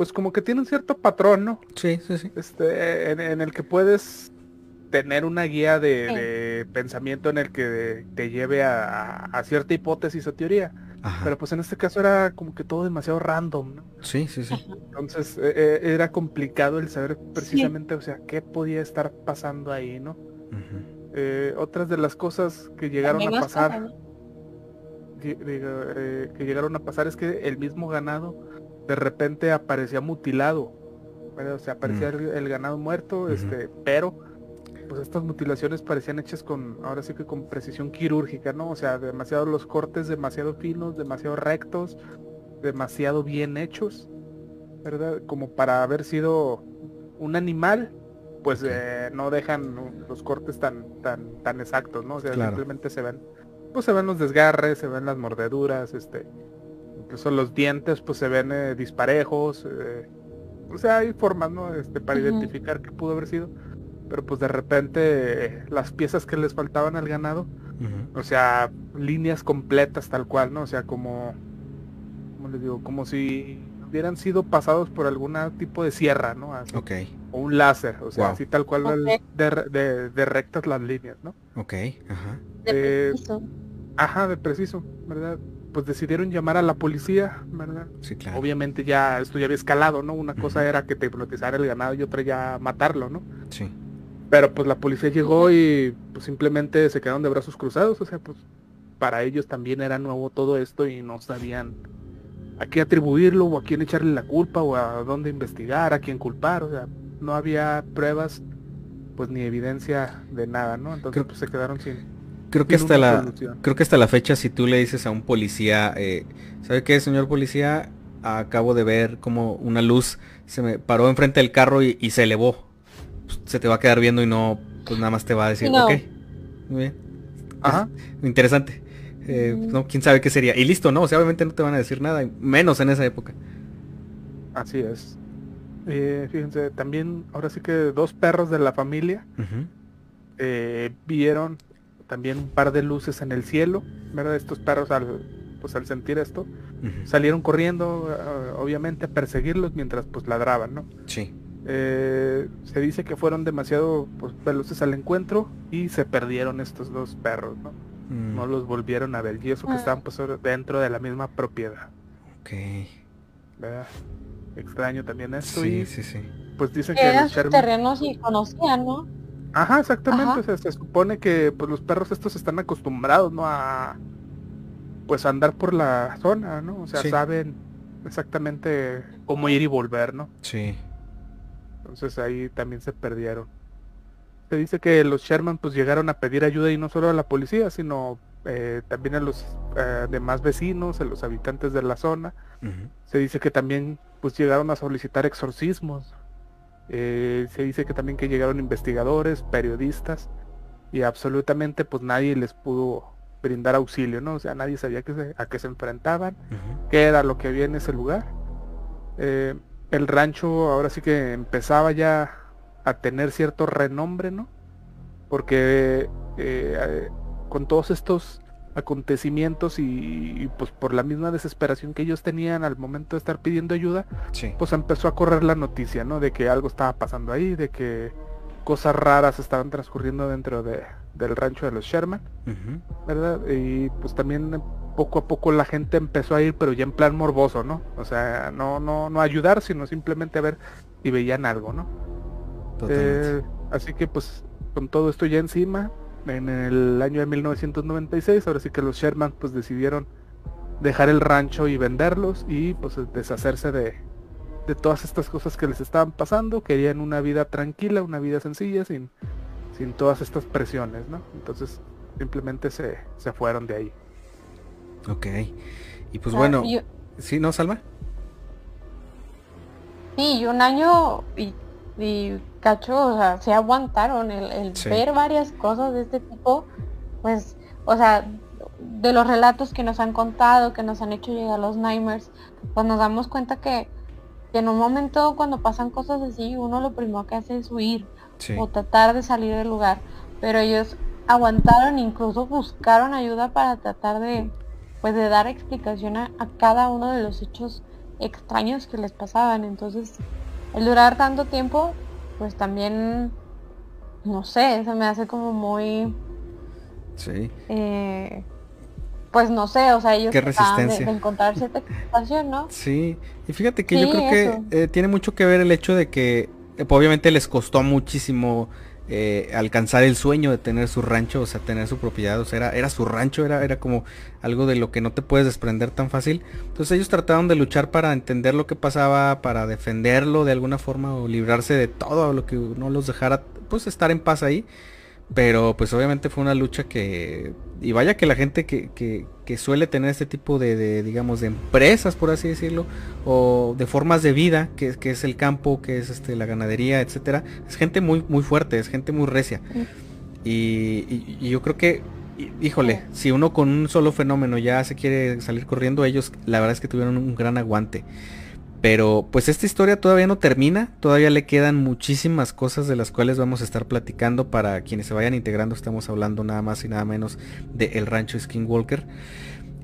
pues como que tiene un cierto patrón, ¿no? Sí, sí, sí. Este, en, en el que puedes tener una guía de, Sí. de pensamiento en el que te lleve a, a cierta hipótesis o teoría. Ajá. Pero pues en este caso era como que todo demasiado random, ¿no? Sí, sí, sí. Entonces eh, eh, era complicado el saber precisamente, o sea, qué podía estar pasando ahí, ¿no? Eh, otras de las cosas que llegaron a pasar, eh, que llegaron a pasar es que el mismo ganado de repente aparecía mutilado, o sea, aparecía Mm. el, el ganado muerto, este, pero pues estas mutilaciones parecían hechas con, ahora sí que con precisión quirúrgica, ¿no? O sea, demasiado los cortes, demasiado finos, demasiado rectos, demasiado bien hechos, ¿verdad? Como para haber sido un animal, pues eh, no dejan los cortes tan, tan, tan exactos, ¿no? O sea, Claro. simplemente se ven, pues se ven los desgarres, se ven las mordeduras, este, incluso los dientes, pues se ven eh, disparejos, eh, o sea, hay formas, ¿no? Este, para identificar qué pudo haber sido, pero pues de repente eh, las piezas que les faltaban al ganado, o sea, líneas completas tal cual, ¿no? O sea, como, ¿cómo les digo? Como si hubieran sido pasados por algún tipo de sierra, ¿no? Así, Ok, O un láser, o sea, Wow. así tal cual de- de rectas las líneas, ¿no? ok, ajá. De eh, preciso. Ajá, de preciso, ¿verdad? Pues decidieron llamar a la policía, ¿verdad? Sí, claro. Obviamente ya esto ya había escalado, ¿no? Una cosa era que te hipnotizara el ganado y otra ya matarlo, ¿no? Sí. Pero pues la policía llegó y pues simplemente se quedaron de brazos cruzados, o sea, pues para ellos también era nuevo todo esto y no sabían a qué atribuirlo o a quién echarle la culpa o a dónde investigar, a quién culpar, o sea, no había pruebas pues ni evidencia de nada, ¿no? Entonces Creo- pues se quedaron sin, Creo que hasta la, solución. creo que hasta la fecha si tú le dices a un policía, eh, ¿sabe qué, señor policía? Acabo de ver como una luz se me paró enfrente del carro y, y se elevó. Pues, se te va a quedar viendo y no, pues nada más te va a decir, No. ok, muy bien, Ajá, interesante. Eh, Mm. no, quién sabe qué sería. Y listo, ¿no? O sea, obviamente no te van a decir nada, menos en esa época. así es. Eh, fíjense, también ahora sí que dos perros de la familia Ujú. eh, vieron también un par de luces en el cielo, ¿verdad? Estos perros al pues al sentir esto salieron corriendo eh, obviamente a perseguirlos mientras pues ladraban, ¿no? Sí. Eh, se dice que fueron demasiado pues, veloces al encuentro y se perdieron estos dos perros, ¿no? Mm, No los volvieron a ver y eso que Ah. estaban pues dentro de la misma propiedad, ok. ¿verdad? Extraño también esto Sí, y sí, sí. pues dicen Que eran terrenos y conocían, ¿no? Ajá, exactamente. Ajá. o sea, se supone que pues los perros estos están acostumbrados, ¿no? A pues a andar por la zona, ¿no? O sea, Sí. saben exactamente cómo ir y volver, ¿no? Sí. Entonces ahí también se perdieron. Se dice que los Sherman pues llegaron a pedir ayuda y no solo a la policía, sino eh, también a los eh, demás vecinos, a los habitantes de la zona. Se dice que también pues llegaron a solicitar exorcismos. Se dice que también que llegaron investigadores, periodistas y absolutamente pues nadie les pudo brindar auxilio, ¿no? O sea, nadie sabía a qué se enfrentaban, qué era lo que había en ese lugar. el rancho ahora sí que empezaba ya a tener cierto renombre, ¿no? Porque eh, con todos estos acontecimientos y, pues por la misma desesperación que ellos tenían al momento de estar pidiendo ayuda, pues empezó a correr la noticia, ¿no? De que algo estaba pasando ahí, de que cosas raras estaban transcurriendo dentro de, del rancho de los Sherman, ¿verdad? Y pues también poco a poco la gente empezó a ir, pero ya en plan morboso, ¿no? O sea, no, no, no ayudar, sino simplemente a ver si veían algo, ¿no? Eh, así que pues con todo esto ya encima, en el año de 1996, ahora sí que los Sherman pues decidieron dejar el rancho y venderlos y pues deshacerse de, de todas estas cosas que les estaban pasando, querían una vida tranquila, una vida sencilla, sin, sin todas estas presiones, ¿no? Entonces simplemente se, se fueron de ahí. Ok. Y pues bueno, ¿sí, no, Salma? Sí, un año y y cacho, o sea, se aguantaron el, ver varias cosas de este tipo, pues, o sea, de los relatos que nos han contado, que nos han hecho llegar los Nightmares, pues nos damos cuenta que, en un momento cuando pasan cosas así, uno lo primero que hace es huir o tratar de salir del lugar. Pero ellos aguantaron, incluso buscaron ayuda para tratar de, pues de dar explicación a cada uno de los hechos extraños que les pasaban. Entonces, el durar tanto tiempo, pues también, no sé, se me hace como muy... Sí. Eh, pues no sé, o sea, ellos Qué resistencia. De, encontrar cierta ¿no? Sí, y fíjate que yo creo que eh, tiene mucho que ver el hecho de que eh, obviamente les costó muchísimo eh, alcanzar el sueño de tener su rancho, o sea, tener su propiedad, o sea, era, era su rancho, era, era como algo de lo que no te puedes desprender tan fácil. Entonces ellos trataron de luchar para entender lo que pasaba, para defenderlo de alguna forma o librarse de todo lo que no los dejara, pues estar en paz ahí. Pero pues obviamente fue una lucha que... Y vaya que la gente que, que, que suele tener este tipo de, digamos, de empresas, por así decirlo, o de formas de vida, que, que es el campo, que es este, la ganadería, etcétera, es gente muy, muy fuerte, es gente muy recia. Y, y, yo creo que, híjole, si uno con un solo fenómeno ya se quiere salir corriendo, ellos la verdad es que tuvieron un gran aguante. Pero pues esta historia todavía no termina, todavía le quedan muchísimas cosas de las cuales vamos a estar platicando para quienes se vayan integrando, estamos hablando nada más y nada menos de El Rancho Skinwalker.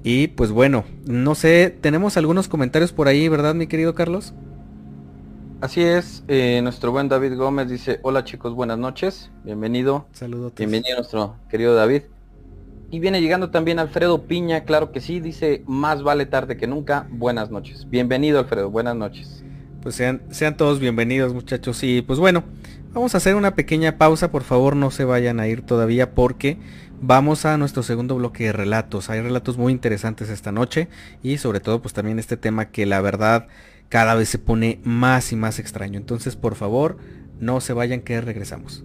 Y pues bueno, no sé, tenemos algunos comentarios por ahí, ¿verdad mi querido Carlos? Así es, eh, nuestro buen David Gómez dice, hola chicos, buenas noches, bienvenido. Saludos. Bienvenido nuestro querido David. Y viene llegando también Alfredo Piña, claro que sí, dice, más vale tarde que nunca, buenas noches. Bienvenido Alfredo, buenas noches. Pues sean, sean todos bienvenidos muchachos y pues bueno, vamos a hacer una pequeña pausa, por favor no se vayan a ir todavía porque vamos a nuestro segundo bloque de relatos. Hay relatos muy interesantes esta noche y sobre todo pues también este tema que la verdad cada vez se pone más y más extraño. Entonces por favor no se vayan que regresamos.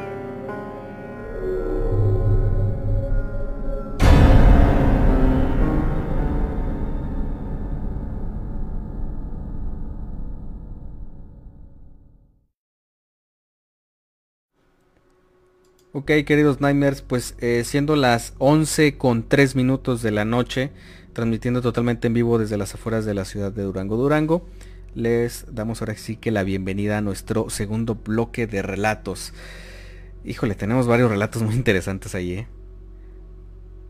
Ok, queridos Nightmares, pues eh, siendo las 11 con 3 minutos de la noche, transmitiendo totalmente en vivo desde las afueras de la ciudad de Durango, Durango, les damos ahora sí que la bienvenida a nuestro segundo bloque de relatos. Híjole, tenemos varios relatos muy interesantes ahí, ¿eh?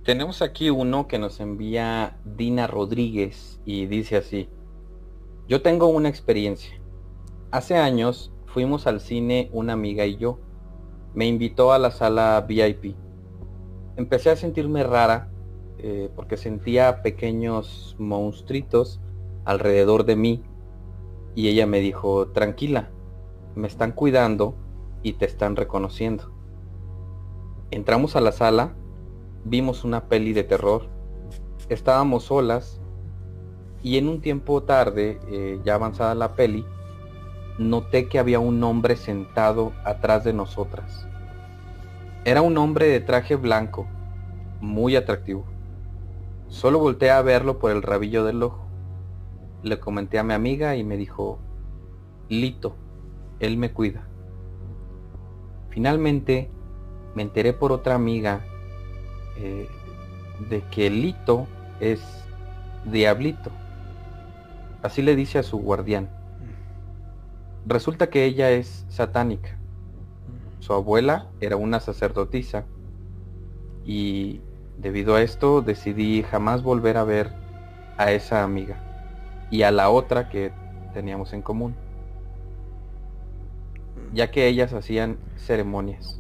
Tenemos aquí uno que nos envía Dina Rodríguez y dice así. Yo tengo una experiencia. Hace años fuimos al cine una amiga y yo me invitó a la sala VIP. Empecé a sentirme rara eh, porque sentía pequeños monstruitos alrededor de mí y ella me dijo, tranquila, me están cuidando y te están reconociendo. Entramos a la sala vimos una peli de terror, estábamos solas y en un tiempo tarde, eh, ya avanzada la peli, noté que había un hombre sentado atrás de nosotras. Era un hombre de traje blanco, muy atractivo. Solo volteé a verlo por el rabillo del ojo. Le comenté a mi amiga y me dijo, Lito, él me cuida. Finalmente me enteré por otra amiga eh, de que Lito es Diablito. Así le dice a su guardián. Resulta que ella es satánica. Su abuela era una sacerdotisa y debido a esto decidí jamás volver a ver a esa amiga y a la otra que teníamos en común, ya que ellas hacían ceremonias.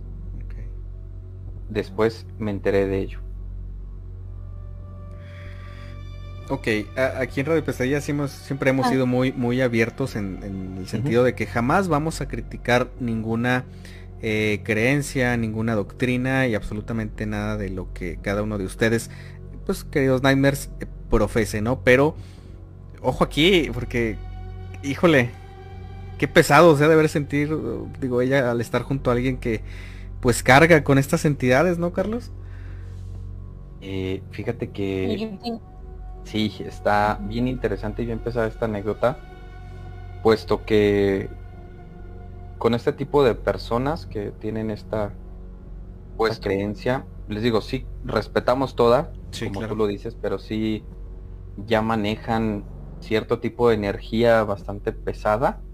Después me enteré de ello. Ok, aquí en Radio Pesadilla siempre hemos ah. sido muy, muy abiertos en, el sentido de que jamás vamos a criticar ninguna eh, creencia, ninguna doctrina y absolutamente nada de lo que cada uno de ustedes, pues queridos Nightmares, eh, profese, ¿no? Pero, ojo aquí, porque, híjole, qué pesado se ha de ver sentir, digo, ella al estar junto a alguien que pues carga con estas entidades, ¿no, Carlos? Eh, fíjate que Sí, está bien interesante y bien pesada esta anécdota, puesto que con este tipo de personas que tienen esta pues creencia, les digo, sí, respetamos toda, como tú lo dices, pero sí ya manejan cierto tipo de energía bastante pesada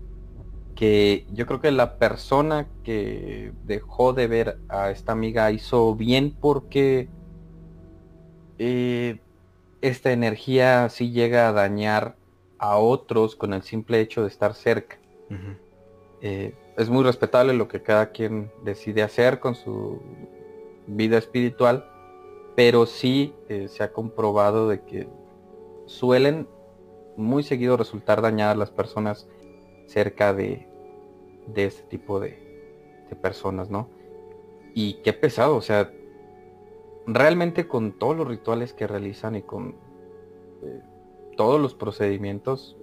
que yo creo que la persona que dejó de ver a esta amiga hizo bien porque eh, esta energía sí llega a dañar a otros con el simple hecho de estar cerca. Eh, es muy respetable lo que cada quien decide hacer con su vida espiritual, pero sí eh, se ha comprobado de que suelen muy seguido resultar dañadas las personas cerca de, de este tipo de, de personas, ¿no? Y qué pesado, o sea, realmente con todos los rituales que realizan y con eh, todos los procedimientos,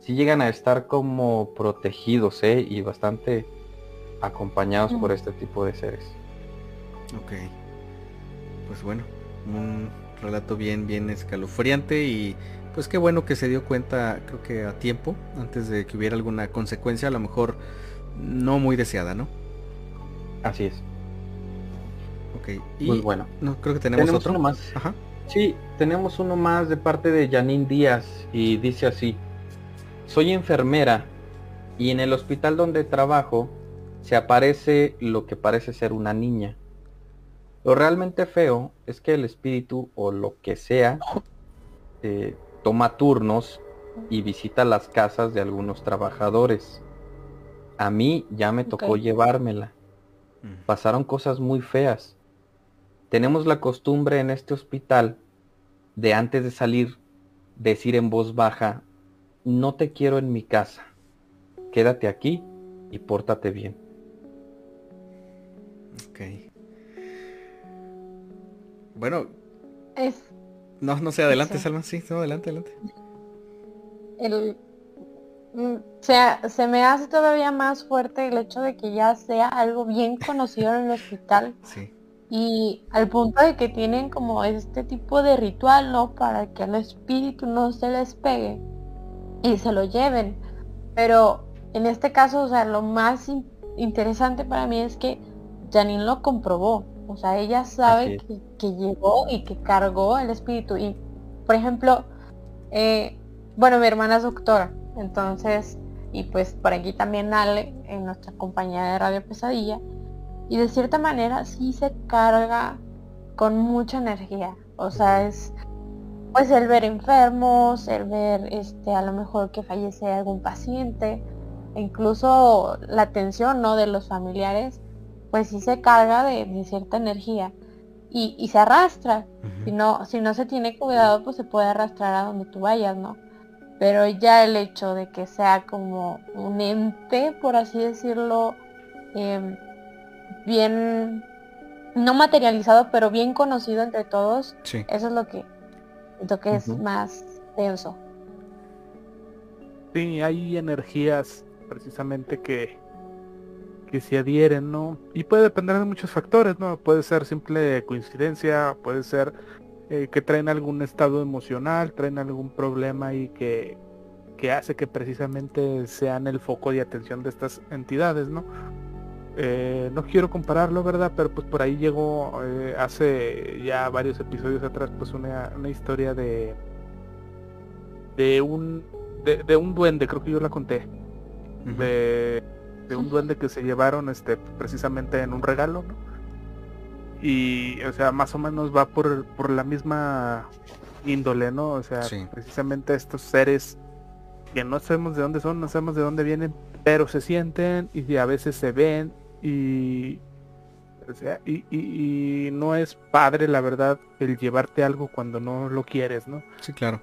sí llegan a estar como protegidos ¿eh? y bastante acompañados por este tipo de seres. Ok. Pues bueno, un relato bien, bien escalofriante y pues qué bueno que se dio cuenta, creo que a tiempo, antes de que hubiera alguna consecuencia, a lo mejor no muy deseada, ¿no? Así es. Ok. Y Muy bueno. No, creo que tenemos, otro uno más. Ajá. Sí, tenemos uno más de parte de Janine Díaz y dice así. Soy enfermera y en el hospital donde trabajo se aparece lo que parece ser una niña. Lo realmente feo es que el espíritu o lo que sea eh, toma turnos y visita las casas de algunos trabajadores. A mí ya me tocó llevármela. Pasaron cosas muy feas. Tenemos la costumbre en este hospital de antes de salir decir en voz baja, no te quiero en mi casa, quédate aquí y pórtate bien. Ok. Bueno. Es... No, no sé, adelante, Salma, sí, no, adelante, adelante. El, mm, sea, se me hace todavía más fuerte el hecho de que ya sea algo bien conocido en el hospital. Sí y al punto de que tienen como este tipo de ritual, ¿no? Para que el espíritu no se les pegue y se lo lleven. Pero en este caso, o sea, lo más interesante para mí es que Janine lo comprobó. O sea, ella sabe que, llegó y que cargó el espíritu. Y, por ejemplo, eh, bueno, mi hermana es doctora. Entonces, y pues por aquí también Ale, en nuestra compañía de Radio Pesadilla, y de cierta manera sí se carga con mucha energía. O sea, es pues el ver enfermos, el ver este a lo mejor que fallece algún paciente, incluso la atención ¿no? de los familiares, pues sí se carga de, cierta energía y, se arrastra. si, no, si no se tiene cuidado, pues se puede arrastrar a donde tú vayas, ¿no? Pero ya el hecho de que sea como un ente, por así decirlo, em, bien no materializado, pero bien conocido entre todos. Sí. Eso es lo que, lo que es más denso. Sí, hay energías precisamente que, que se adhieren, ¿no? Y puede depender de muchos factores, ¿no? Puede ser simple coincidencia, puede ser eh, que traen algún estado emocional, traen algún problema y que, que hace que precisamente sean el foco de atención de estas entidades, ¿no? Eh, no quiero compararlo, ¿verdad? Pero pues por ahí llegó eh, hace ya varios episodios atrás pues una, una historia de de un de, de un duende, creo que yo la conté, de, de un duende que se llevaron este precisamente en un regalo, ¿no? Y o sea, más o menos va por, por la misma índole, ¿no? O sea, Sí. precisamente estos seres que no sabemos de dónde son, no sabemos de dónde vienen, pero se sienten y a veces se ven y o sea, y, y- y no es padre la verdad el llevarte algo cuando no lo quieres, ¿no? Sí, claro.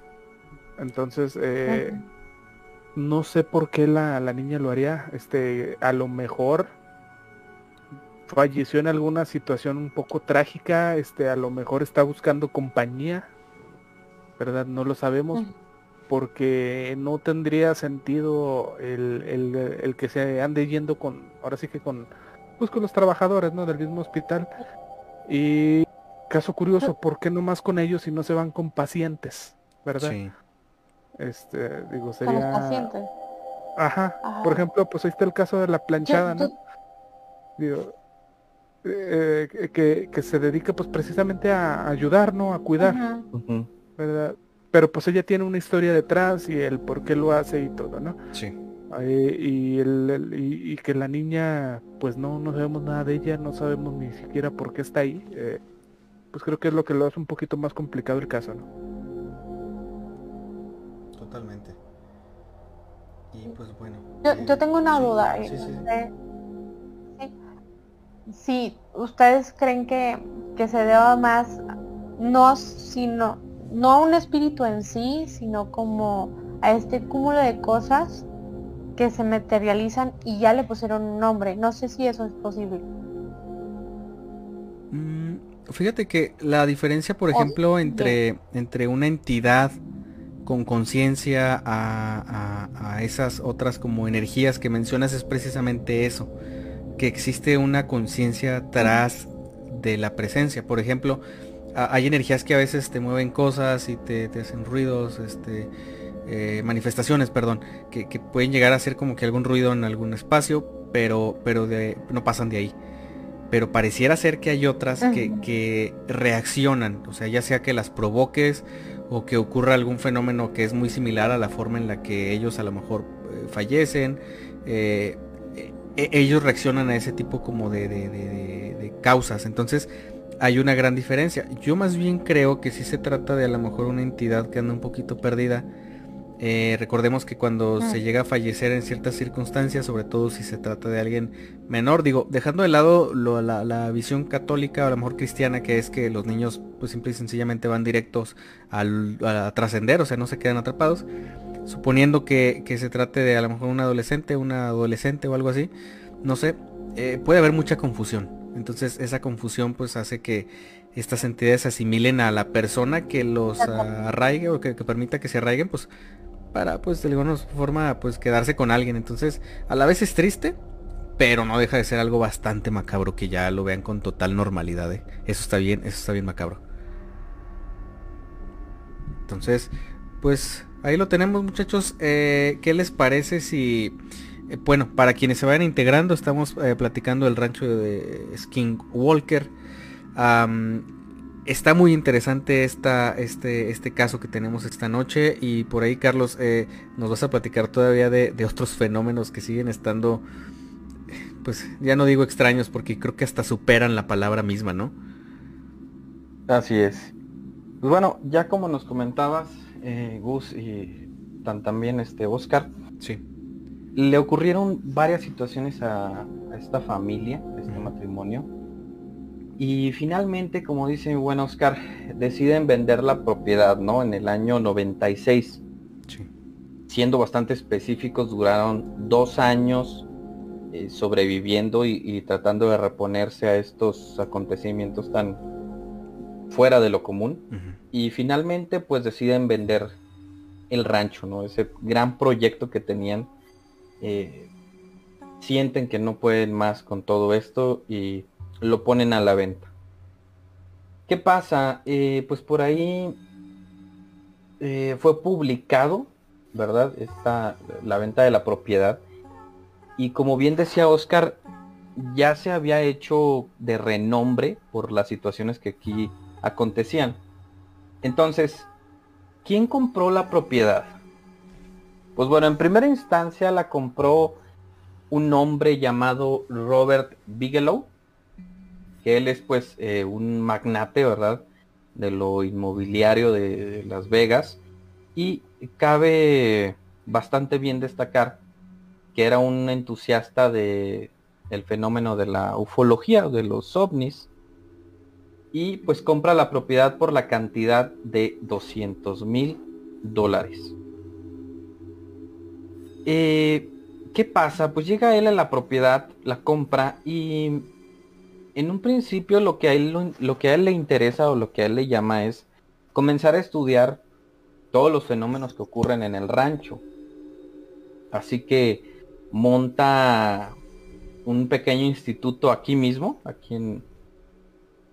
Entonces, eh, no sé por qué la, la niña lo haría. Este, a lo mejor falleció en alguna situación un poco trágica. Este, a lo mejor está buscando compañía. ¿Verdad? No lo sabemos. Porque no tendría sentido el, el- el que se ande yendo con, ahora sí que con, pues con los trabajadores, ¿no? Del mismo hospital. Y caso curioso, ¿por qué no más con ellos y no se van con pacientes? ¿Verdad? Sí. Este, digo, Con los sería... pacientes. Ajá. Ajá. Por ejemplo, pues ahí está el caso de la planchada, ¿no? Digo, eh, que- que, se dedica pues precisamente a ayudar, ¿no? A cuidar. ¿verdad? Pero pues ella tiene una historia detrás y el por qué lo hace y todo, ¿no? Sí. Eh, y, el, el- y, y que la niña, pues no, no sabemos nada de ella, no sabemos ni siquiera por qué está ahí. eh, pues creo que es lo que lo hace un poquito más complicado el caso, ¿no? Totalmente. Y pues bueno. Yo, eh, yo tengo una sí, duda. Sí, sí, sí. eh, sí. Si ustedes creen que, que se deba más, no sino, no a un espíritu en sí, sino como a este cúmulo de cosas que se materializan y ya le pusieron un nombre. No sé si eso es posible. Mm, Fíjate que la diferencia, por O- ejemplo, entre, entre una entidad con conciencia a, a- a esas otras como energías que mencionas es precisamente eso, que existe una conciencia tras de la presencia. Por ejemplo, a- hay energías que a veces te mueven cosas y te, te hacen ruidos, este, eh, manifestaciones, perdón, que, que pueden llegar a ser como que algún ruido en algún espacio, pero, pero de, no pasan de ahí. Pero pareciera ser que hay otras que, reaccionan, o sea, ya sea que las provoques o que ocurra algún fenómeno que es muy similar a la forma en la que ellos a lo mejor eh, fallecen, eh, e- ellos reaccionan a ese tipo como de causas, entonces hay una gran diferencia. Yo más bien creo que sí se trata de a lo mejor una entidad que anda un poquito perdida. Eh, recordemos que cuando se llega a fallecer en ciertas circunstancias, sobre todo si se trata de alguien menor, digo, dejando de lado lo- la, la visión católica o a lo mejor cristiana, que es que los niños pues simple y sencillamente van directos al, a trascender, o sea, no se quedan atrapados, suponiendo que, que se trate de a lo mejor un adolescente, una adolescente o algo así, no sé, eh, puede haber mucha confusión. Entonces esa confusión pues hace que estas entidades asimilen a la persona que los arraigue o que, que permita que se arraiguen, pues para pues de alguna forma pues quedarse con alguien. Entonces a la vez es triste, pero no deja de ser algo bastante macabro que ya lo vean con total normalidad. ¿eh? Eso está bien, eso está bien macabro. Entonces, pues ahí lo tenemos muchachos. Eh, ¿Qué les parece si... eh, bueno, para quienes se vayan integrando, estamos eh, platicando del rancho de Skinwalker. Está muy interesante esta, este, este caso que tenemos esta noche y por ahí Carlos eh, nos vas a platicar todavía de, de otros fenómenos que siguen estando, pues ya no digo extraños porque creo que hasta superan la palabra misma, ¿no? Así es. Pues bueno, ya como nos comentabas, Gus y tan, también este Oscar, Sí. Le ocurrieron varias situaciones a, a esta familia, a este matrimonio. Y finalmente, como dice mi buen Oscar, deciden vender la propiedad, ¿no? En el año 96. Sí. Siendo bastante específicos, duraron dos años eh, sobreviviendo y, tratando de reponerse a estos acontecimientos tan fuera de lo común. Y finalmente pues deciden vender el rancho, ¿no? Ese gran proyecto que tenían. Eh, sienten que no pueden más con todo esto y lo ponen a la venta. ¿Qué pasa? Eh, pues por ahí fue publicado, ¿verdad? Está la venta de la propiedad y como bien decía Oscar, ya se había hecho de renombre por las situaciones que aquí acontecían. Entonces, ¿quién compró la propiedad? Pues bueno, en primera instancia la compró un hombre llamado Robert Bigelow, que él es pues eh, un magnate, ¿verdad? De lo inmobiliario de Las Vegas. Y cabe bastante bien destacar que era un entusiasta de el fenómeno de la ufología, de los ovnis, y pues compra la propiedad por la cantidad de 200 mil dólares. Eh, ¿Qué pasa? Pues llega él a la propiedad, la compra y en un principio lo que, a él, lo que a él le interesa o lo que a él le llama es comenzar a estudiar todos los fenómenos que ocurren en el rancho. Así que monta un pequeño instituto aquí mismo, aquí en,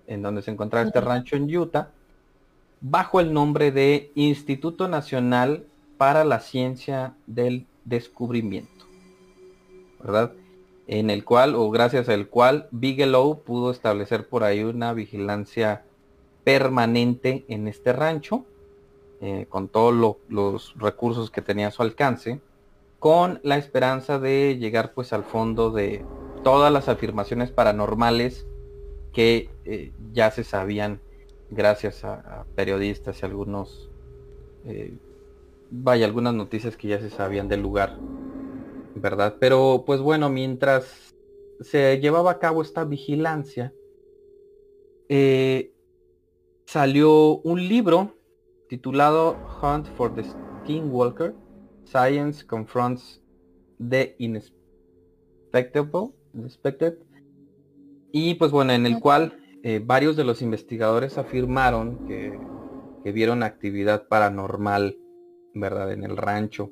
en donde se encontraba este rancho en Utah, bajo el nombre de Instituto Nacional para la Ciencia del Descubrimiento, ¿verdad? En el cual, o gracias al cual, Bigelow pudo establecer por ahí una vigilancia permanente en este rancho, eh, con todos los recursos que tenía a su alcance, con la esperanza de llegar pues al fondo de todas las afirmaciones paranormales que eh, ya se sabían gracias a, periodistas y algunos eh, vaya algunas noticias que ya se sabían del lugar verdad pero pues bueno mientras se llevaba a cabo esta vigilancia eh, salió un libro titulado Hunt for the Skinwalker Science confronts the inexpectable, y pues bueno, en el cual eh, varios de los investigadores afirmaron que, vieron actividad paranormal, ¿verdad? En el rancho.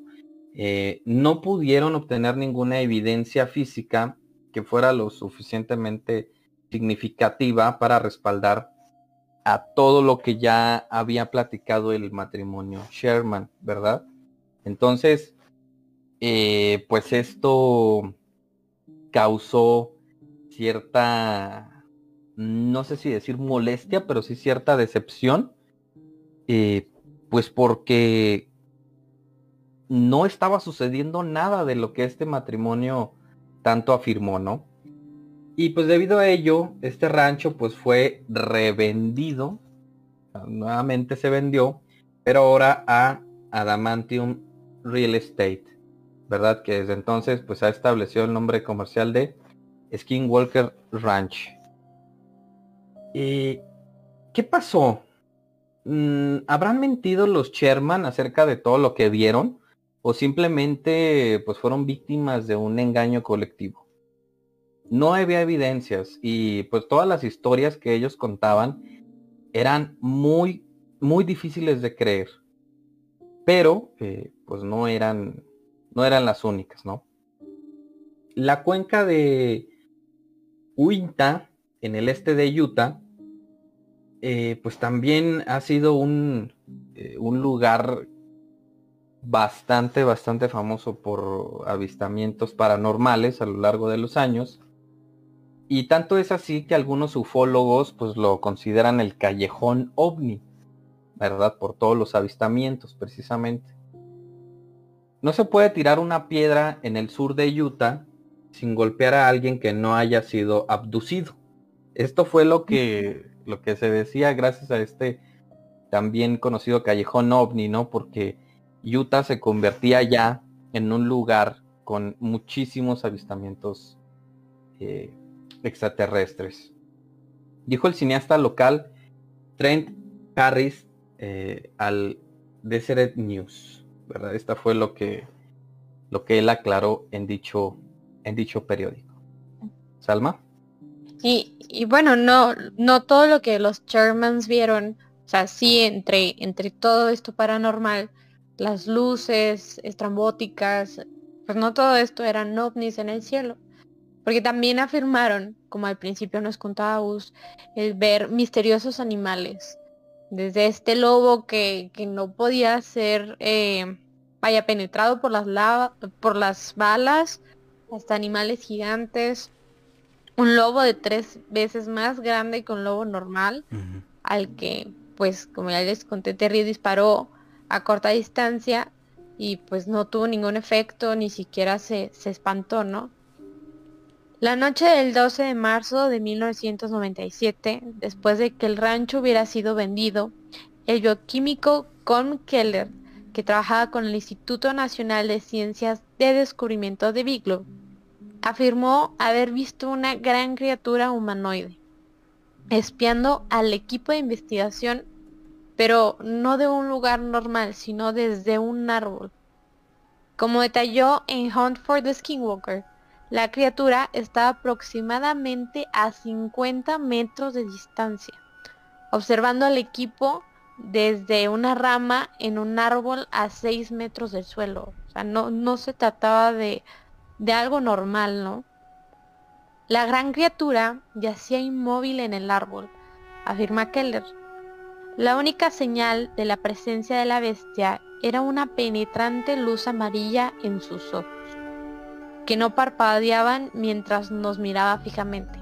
Eh, no pudieron obtener ninguna evidencia física que fuera lo suficientemente significativa para respaldar a todo lo que ya había platicado el matrimonio Sherman, ¿verdad? Entonces, eh, pues esto causó cierta, no sé si decir molestia, pero sí cierta decepción, eh, pues porque no estaba sucediendo nada de lo que este matrimonio tanto afirmó, ¿no? Y pues debido a ello, este rancho pues fue revendido, nuevamente se vendió, pero ahora a Adamantium Real Estate, ¿verdad? Que desde entonces pues ha establecido el nombre comercial de Skinwalker Ranch. ¿Y qué pasó? Mm, ¿Habrán mentido los Sherman acerca de todo lo que vieron? ¿O simplemente pues fueron víctimas de un engaño colectivo? No había evidencias y pues todas las historias que ellos contaban eran muy, muy difíciles de creer. Pero eh, pues no eran, no eran las únicas, ¿no? La cuenca de Uinta, en el este de Utah, eh, pues también ha sido un, eh, un lugar bastante, bastante famoso por avistamientos paranormales a lo largo de los años. Y tanto es así que algunos ufólogos pues lo consideran el callejón ovni, ¿verdad? Por todos los avistamientos precisamente. No se puede tirar una piedra en el sur de Utah sin golpear a alguien que no haya sido abducido. Esto fue lo que, lo que se decía gracias a este también conocido callejón ovni, ¿no? Porque Utah se convertía ya en un lugar con muchísimos avistamientos eh, extraterrestres. Dijo el cineasta local Trent Harris eh, al Deseret News. ¿verdad? Esta fue lo que, lo que él aclaró en dicho en dicho periódico. Salma. Y, y, bueno, no, no todo lo que los Shermans vieron, o sea, sí entre, entre todo esto paranormal, las luces estrambóticas, pues no todo esto eran ovnis en el cielo. Porque también afirmaron, como al principio nos contaba Gus, el ver misteriosos animales. Desde este lobo que, que no podía ser, eh, vaya, penetrado por las, por las balas, hasta animales gigantes. Un lobo de tres veces más grande que un lobo normal, al que, pues, como ya les conté, Terry disparó a corta distancia y pues no tuvo ningún efecto, ni siquiera se, se espantó, ¿no? La noche del 12 de marzo de 1997, después de que el rancho hubiera sido vendido, el bioquímico Con Keller, que trabajaba con el Instituto Nacional de Ciencias de Descubrimiento de Biglow, afirmó haber visto una gran criatura humanoide, espiando al equipo de investigación, pero no de un lugar normal, sino desde un árbol. Como detalló en Hunt for the Skinwalker, la criatura estaba aproximadamente a 50 metros de distancia, observando al equipo desde una rama en un árbol a 6 metros del suelo. O sea, no, no se trataba de, de algo normal, ¿no? La gran criatura yacía inmóvil en el árbol, afirma Keller. La única señal de la presencia de la bestia era una penetrante luz amarilla en sus ojos que no parpadeaban mientras nos miraba fijamente.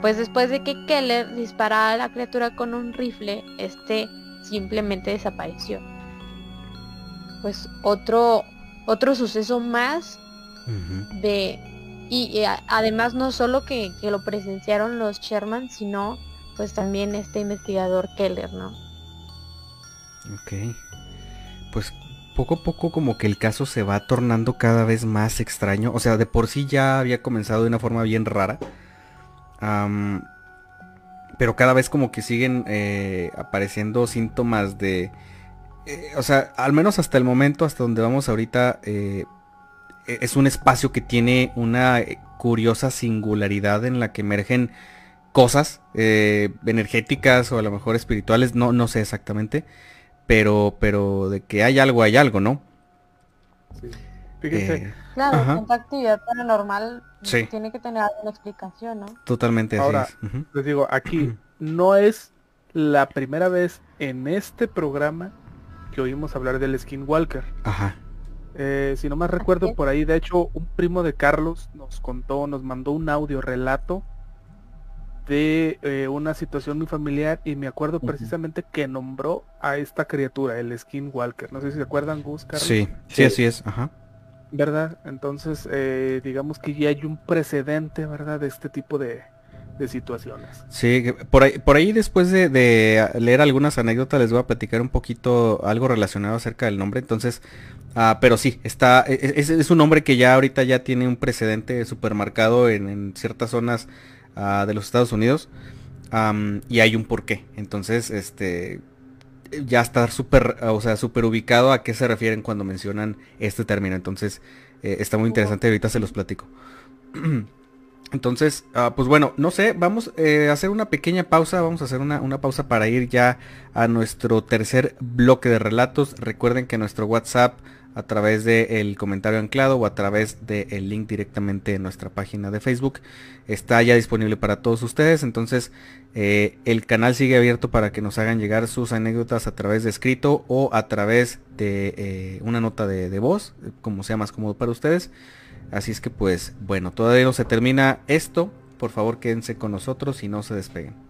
Pues después de que Keller disparara a la criatura con un rifle, este simplemente desapareció. Pues otro otro suceso más de y, además no solo que, que, lo presenciaron los Sherman, sino pues también este investigador Keller, ¿no? Ok. Pues poco a poco como que el caso se va tornando cada vez más extraño. O sea, de por sí ya había comenzado de una forma bien rara. pero cada vez como que siguen eh, apareciendo síntomas de... Eh, o sea, al menos hasta el momento, hasta donde vamos ahorita, eh, e-, es un espacio que tiene una curiosa singularidad en la que emergen cosas energéticas o a lo mejor espirituales, no, no sé exactamente pero, pero de que hay algo, hay algo, ¿no? Sí. Eh, claro, esta actividad paranormal tiene que tener alguna explicación, ¿no? Totalmente Ahora, Les digo, aquí no es la primera vez en este programa que oímos hablar del Skinwalker. Ajá. Eh, si no más recuerdo por ahí, de hecho, un primo de Carlos nos contó, nos mandó un audio relato de eh, una situación muy familiar y me acuerdo precisamente que nombró a esta criatura, el Skinwalker. No sé si se acuerdan, Gus, Carlos. Sí, sí, así es, ajá. ¿Verdad? Entonces, eh, digamos que ya hay un precedente, ¿verdad? De este tipo de, de situaciones. Sí, por ahí, por ahí después de, leer algunas anécdotas les voy a platicar un poquito algo relacionado acerca del nombre. Entonces, ah, pero sí, está, e, e, es, es, un nombre que ya ahorita ya tiene un precedente supermarcado en, en ciertas zonas Ah, de los Estados Unidos. y hay un porqué. Entonces, este ya está súper, o sea, súper ubicado a qué se refieren cuando mencionan este término. Entonces, eh, está muy interesante, ahorita se los platico. Entonces, ah, pues bueno, no sé, vamos eh, a hacer una pequeña pausa, vamos a hacer una, una, pausa para ir ya a nuestro tercer bloque de relatos. Recuerden que nuestro WhatsApp a través del comentario anclado o a través del link directamente en nuestra página de Facebook. Está ya disponible para todos ustedes, entonces eh, el canal sigue abierto para que nos hagan llegar sus anécdotas a través de escrito o a través de eh, una nota de, de voz, como sea más cómodo para ustedes. Así es que pues bueno, todavía no se termina esto. Por favor quédense con nosotros y no se despeguen.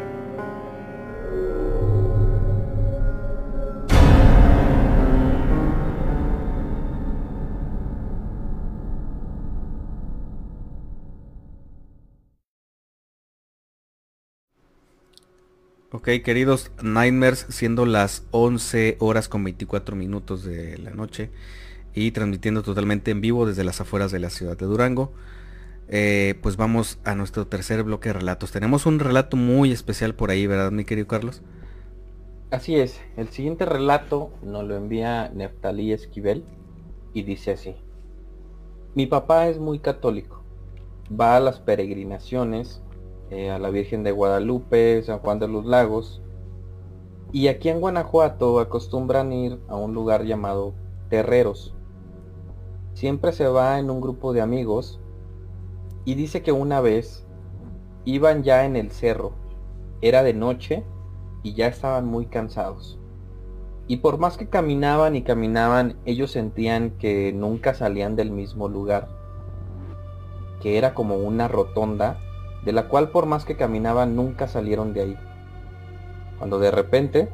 Ok, queridos Nightmares, siendo las 11 horas con 24 minutos de la noche. y transmitiendo totalmente en vivo desde las afueras de la ciudad de Durango. Eh, pues vamos a nuestro tercer bloque de relatos. Tenemos un relato muy especial por ahí, ¿verdad, mi querido Carlos? Así es, el siguiente relato nos lo envía Neftalí Esquivel y dice así. Mi papá es muy católico. Va a las peregrinaciones eh, a la Virgen de Guadalupe, San Juan de los Lagos. Y aquí en Guanajuato acostumbran ir a un lugar llamado Terreros. Siempre se va en un grupo de amigos y dice que una vez iban ya en el cerro. Era de noche y ya estaban muy cansados. Y por más que caminaban y caminaban, ellos sentían que nunca salían del mismo lugar. Que era como una rotonda, de la cual por más que caminaban nunca salieron de ahí. Cuando de repente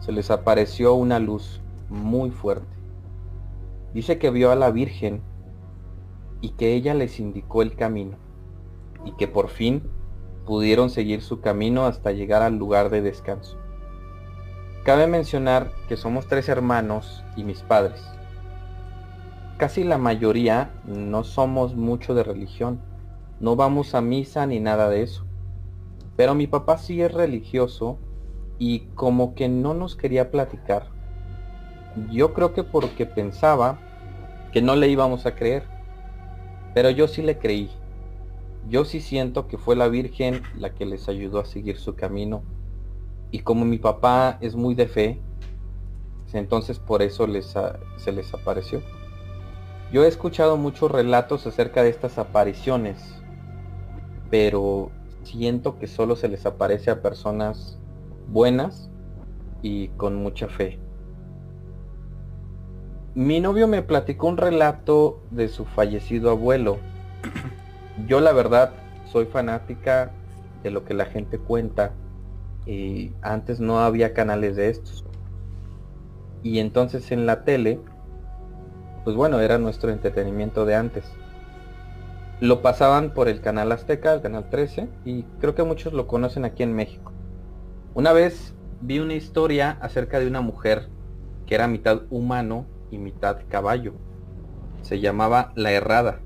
se les apareció una luz muy fuerte. Dice que vio a la Virgen y que ella les indicó el camino. Y que por fin pudieron seguir su camino hasta llegar al lugar de descanso. Cabe mencionar que somos tres hermanos y mis padres. Casi la mayoría no somos mucho de religión, no vamos a misa ni nada de eso. Pero mi papá sí es religioso y como que no nos quería platicar. Yo creo que porque pensaba que no le íbamos a creer. Pero yo sí le creí. Yo sí siento que fue la Virgen la que les ayudó a seguir su camino y como mi papá es muy de fe, entonces por eso se les apareció. Yo he escuchado muchos relatos acerca de estas apariciones, pero siento que solo se les aparece a personas buenas y con mucha fe. Mi novio me platicó un relato de su fallecido abuelo. Yo la verdad soy fanática de lo que la gente cuenta y antes no había canales de estos. Y entonces en la tele, pues bueno, era nuestro entretenimiento de antes. Lo pasaban por el canal Azteca, el canal 13, y creo que muchos lo conocen aquí en México. Una vez vi una historia acerca de una mujer que era mitad humano y mitad caballo. Se llamaba La Errada.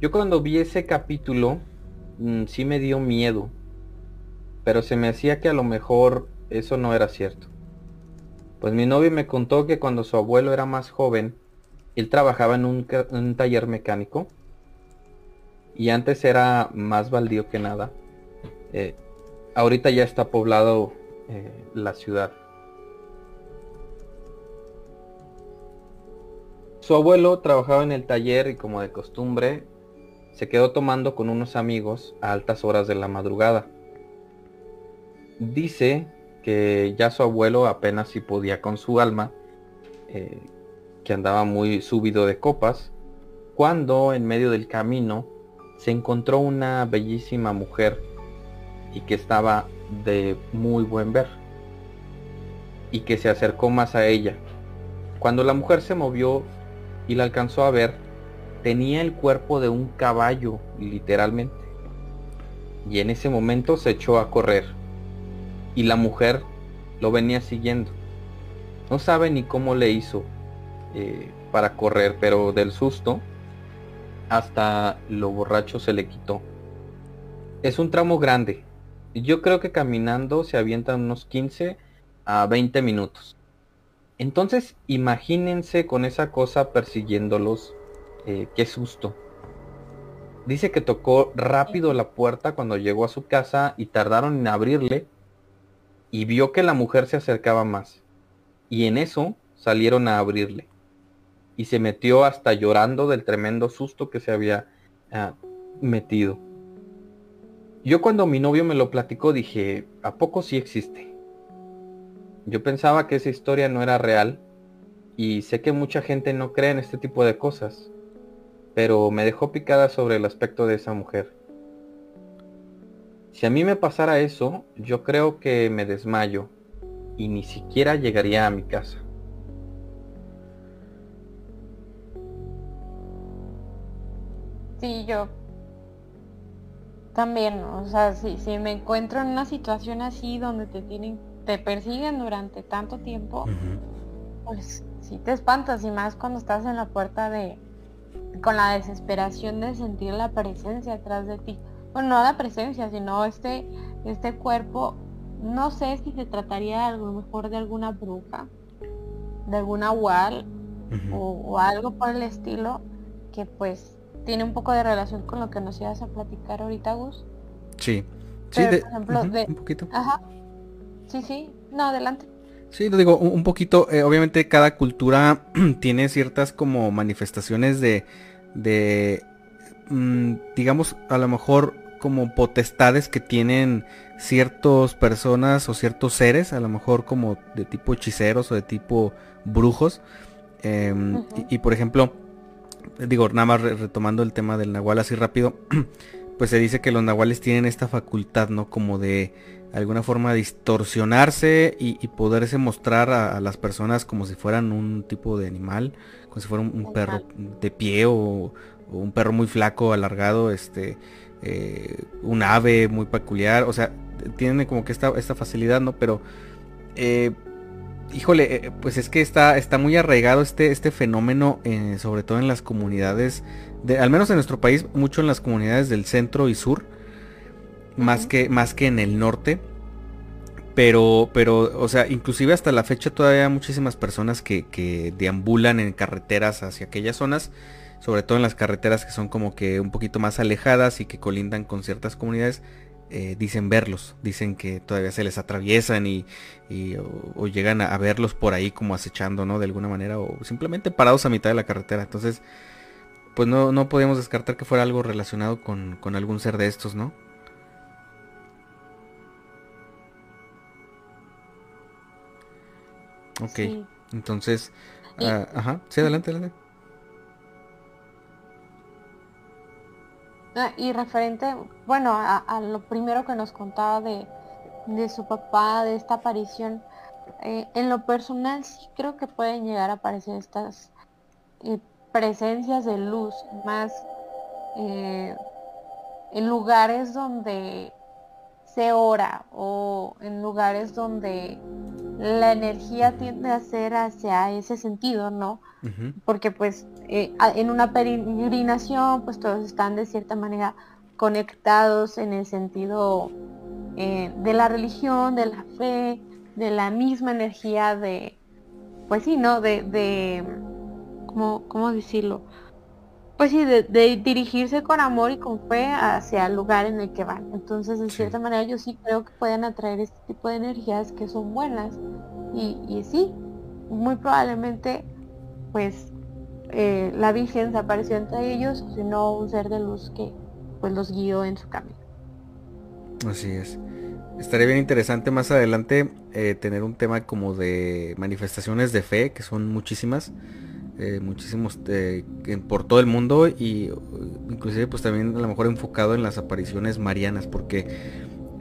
Yo cuando vi ese capítulo, mm, sí me dio miedo, pero se me hacía que a lo mejor eso no era cierto. Pues mi novio me contó que cuando su abuelo era más joven, él trabajaba en un, taller mecánico y antes era más baldío que nada. Eh, ahorita ya está poblado eh, la ciudad. Su abuelo trabajaba en el taller y como de costumbre se quedó tomando con unos amigos a altas horas de la madrugada dice que ya su abuelo apenas si podía con su alma, eh, que andaba muy subido de copas, cuando en medio del camino se encontró una bellísima mujer y que estaba de muy buen ver y que se acercó más a ella. Cuando la mujer se movió y la alcanzó a ver, tenía el cuerpo de un caballo, literalmente. Y en ese momento se echó a correr y la mujer lo venía siguiendo. No sabe ni cómo le hizo eh, para correr, pero del susto hasta lo borracho se le quitó. Es un tramo grande. Yo creo que caminando se avientan unos 15 a 20 minutos. Entonces imagínense con esa cosa persiguiéndolos. Eh, qué susto. Dice que tocó rápido la puerta cuando llegó a su casa y tardaron en abrirle y vio que la mujer se acercaba más. Y en eso salieron a abrirle. Y se metió hasta llorando del tremendo susto que se había ah, metido. Yo cuando mi novio me lo platicó dije, ¿a poco sí existe? Yo pensaba que esa historia no era real y sé que mucha gente no cree en este tipo de cosas, pero me dejó picada sobre el aspecto de esa mujer. Si a mí me pasara eso, yo creo que me desmayo y ni siquiera llegaría a mi casa. Sí, yo también, o sea, si, si me encuentro en una situación así donde te tienen, te persiguen durante tanto tiempo, pues sí te espantas y más cuando estás en la puerta de con la desesperación de sentir la presencia atrás de ti. Bueno, no la presencia, sino este este cuerpo no sé si se trataría a lo mejor de alguna bruja, de alguna wall o, algo por el estilo que pues tiene un poco de relación con lo que nos ibas a platicar ahorita, Gus. Sí. sí, por ejemplo, de... un poquito. Ajá. Sí, sí. No, adelante. Sí, lo digo, un, poquito, eh, obviamente cada cultura tiene ciertas como manifestaciones de, de mm, digamos, a lo mejor como potestades que tienen ciertas personas o ciertos seres, a lo mejor como de tipo hechiceros o de tipo brujos. Em, y, por ejemplo, digo, nada más retomando el tema del nahual así rápido, pues se dice que los nahuales tienen esta facultad, ¿no? Como de alguna forma distorsionarse y, poderse mostrar a, las personas como si fueran un tipo de animal, como si fuera un, perro de pie o, un perro muy flaco, alargado, este, eh, un ave muy peculiar, o sea, tienen como que esta, esta facilidad, ¿no? Pero, eh, híjole, eh, pues es que está, está muy arraigado este, este fenómeno, sobre todo en las comunidades, de, al menos en nuestro país, mucho en las comunidades del centro y sur, más, que, más que en el norte. Pero, pero, o sea, inclusive hasta la fecha todavía hay muchísimas personas que, que deambulan en carreteras hacia aquellas zonas sobre todo en las carreteras que son como que un poquito más alejadas y que colindan con ciertas comunidades, eh, dicen verlos, dicen que todavía se les atraviesan y, o, llegan a, verlos por ahí como acechando, ¿no? De alguna manera, o simplemente parados a mitad de la carretera. Entonces, pues no, no podíamos descartar que fuera algo relacionado con, algún ser de estos, ¿no? Ok, entonces, ah, ajá, sí, adelante, adelante. Ah, y referente, bueno, a, lo primero que nos contaba de, su papá, de esta aparición, eh, en lo personal sí creo que pueden llegar a aparecer estas eh, presencias de luz más eh, en lugares donde se ora o en lugares donde la energía tiende a ser hacia ese sentido, ¿no? Porque pues eh, en una peregrinación pues todos están de cierta manera conectados en el sentido eh, de la religión, de la fe, de la misma energía de, pues sí, ¿no? De, de ¿cómo, ¿cómo decirlo? Pues sí, de, dirigirse con amor y con fe hacia el lugar en el que van. Entonces, de cierta manera, yo sí creo que pueden atraer este tipo de energías que son buenas. Y, y sí, muy probablemente, pues, eh, la Virgen se apareció entre ellos, sino un ser de luz que pues los guió en su camino. Así es. Estaría bien interesante más adelante eh, tener un tema como de manifestaciones de fe, que son muchísimas eh, muchísimos eh, por todo el mundo y inclusive pues también a lo mejor enfocado en las apariciones marianas porque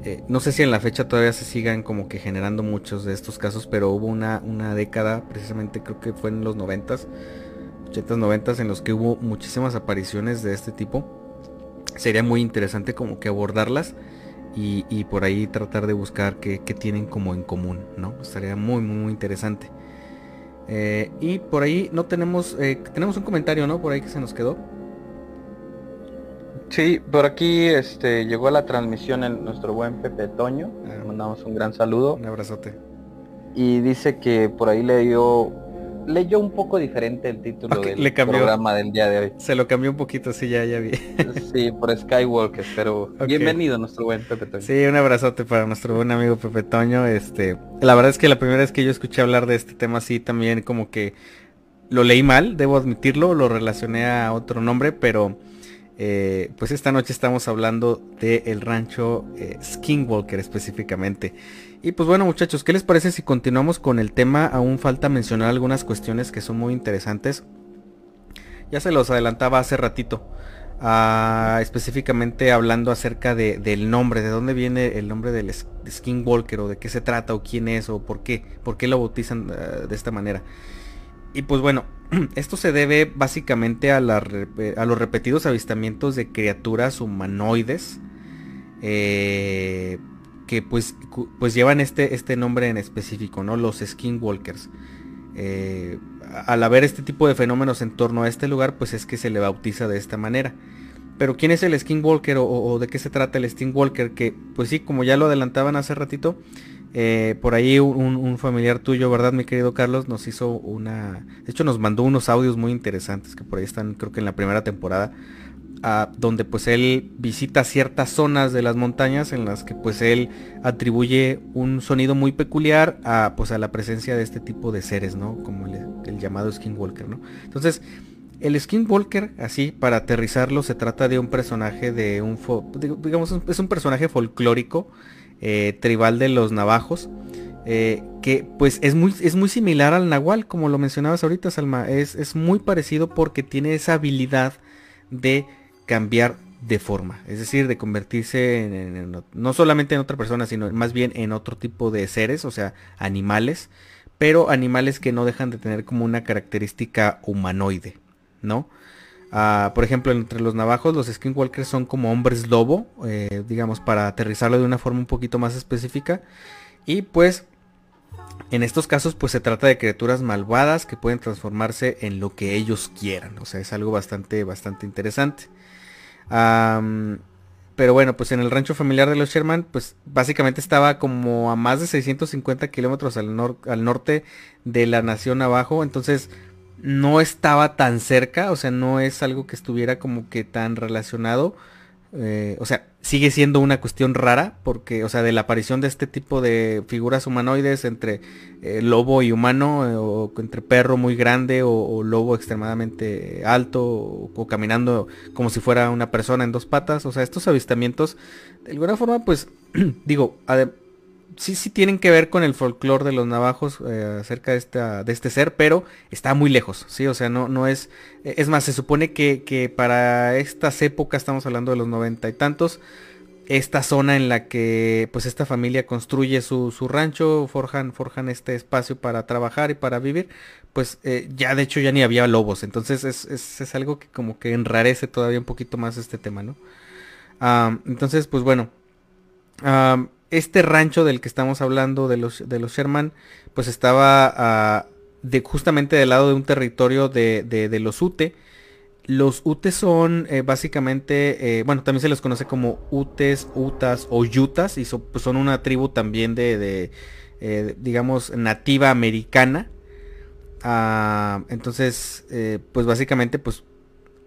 eh, no sé si en la fecha todavía se sigan como que generando muchos de estos casos pero hubo una, una década precisamente creo que fue en los noventas 80 noventas en los que hubo muchísimas apariciones de este tipo sería muy interesante como que abordarlas y, por ahí tratar de buscar qué, qué, tienen como en común, ¿no? Estaría muy, muy, muy interesante. Eh, y por ahí no tenemos, eh, tenemos un comentario, ¿no? Por ahí que se nos quedó. Sí, por aquí este, llegó a la transmisión en nuestro buen Pepe Toño. Ah. mandamos un gran saludo. Un abrazote. Y dice que por ahí le dio leyó un poco diferente el título del programa del día de hoy. Se lo cambió un poquito, sí, ya, ya vi. sí, por Skywalker, pero bienvenido nuestro buen Pepe Toño. Sí, un abrazote para nuestro buen amigo Pepe Toño. Este, la verdad es que la primera vez que yo escuché hablar de este tema sí también como que lo leí mal, debo admitirlo, lo relacioné a otro nombre, pero eh, pues esta noche estamos hablando del el rancho eh, Skinwalker específicamente. Y pues bueno muchachos, ¿qué les parece si continuamos con el tema? Aún falta mencionar algunas cuestiones que son muy interesantes. Ya se los adelantaba hace ratito. Ah, específicamente hablando acerca del nombre, de dónde viene el nombre del Skinwalker o de qué se trata o quién es o por qué, por qué lo bautizan ah, de esta manera. Y pues bueno, esto se debe básicamente a, a los repetidos avistamientos de criaturas humanoides. Eh, que pues, pues llevan este, este nombre en específico, ¿no? Los Skinwalkers. eh, al haber este tipo de fenómenos en torno a este lugar, pues es que se le bautiza de esta manera. Pero ¿quién es el Skinwalker o, o de qué se trata el Skinwalker? Que pues sí, como ya lo adelantaban hace ratito, eh, por ahí un, familiar tuyo, ¿verdad, mi querido Carlos? Nos hizo una... De hecho, nos mandó unos audios muy interesantes que por ahí están, creo que en la primera temporada, donde pues él visita ciertas zonas de las montañas en las que pues él atribuye un sonido muy peculiar a pues a la presencia de este tipo de seres, ¿no? Como el, llamado Skinwalker, ¿no? Entonces, el Skinwalker, así, para aterrizarlo, se trata de un personaje de un... digamos, es un personaje folclórico eh, tribal de los navajos. Eh, que pues es muy, es muy similar al nahual, como lo mencionabas ahorita, Salma. Es, es muy parecido porque tiene esa habilidad de cambiar de forma. Es decir, de convertirse en, no solamente en otra persona, sino más bien en otro tipo de seres, o sea, animales. Pero animales que no dejan de tener como una característica humanoide, ¿no? Ah, por ejemplo, entre los navajos, los skinwalkers son como hombres lobo, eh, digamos, para aterrizarlo de una forma un poquito más específica. Y pues, en estos casos, pues se trata de criaturas malvadas que pueden transformarse en lo que ellos quieran. O sea, es algo bastante, bastante interesante. Pero bueno, pues en el rancho familiar de los Sherman, pues básicamente estaba como a más de 650 kilómetros al, norte de la nación abajo. Entonces, no estaba tan cerca, o sea, no es algo que estuviera como que tan relacionado. Eh, o sea, sigue siendo una cuestión rara porque, o sea, de la aparición de este tipo de figuras humanoides entre eh, lobo y humano, eh, o entre perro muy grande o, lobo extremadamente alto, o, caminando como si fuera una persona en dos patas, o sea, estos avistamientos, de alguna forma, pues, digo, sí, sí tienen que ver con el folclore de los navajos eh, acerca de, esta, de este ser, pero está muy lejos, ¿sí? O sea, no, no es... Es más, se supone que, que para estas épocas, estamos hablando de los noventa y tantos, esta zona en la que pues esta familia construye su, su rancho, forjan, forjan este espacio para trabajar y para vivir, pues eh, ya de hecho ya ni había lobos, entonces es, es, es, algo que como que enrarece todavía un poquito más este tema, ¿no? entonces, pues bueno, este rancho del que estamos hablando de los, de los Sherman, pues estaba ah, de, justamente del lado de un territorio de, los Ute. Los Utes son eh, básicamente, eh, bueno, también se les conoce como Utes, Utas o Yutas, y pues, son una tribu también de, eh, digamos, nativa americana. Ah, entonces, pues básicamente, pues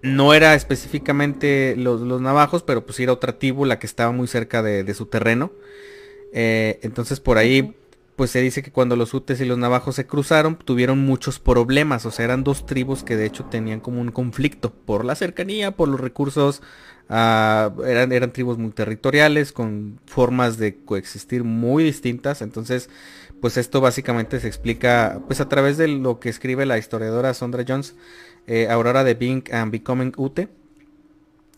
no era específicamente los, navajos, pero pues era otra tribu la que estaba muy cerca de su terreno. Eh, entonces por ahí pues se dice que cuando los utes y los navajos se cruzaron tuvieron muchos problemas, o sea, eran dos tribus que de hecho tenían como un conflicto por la cercanía, por los recursos, ah, eran, eran tribus muy territoriales, con formas de coexistir muy distintas, entonces pues esto básicamente se explica pues a través de lo que escribe la historiadora Sondra Jones, eh, Aurora de Being and Becoming Ute,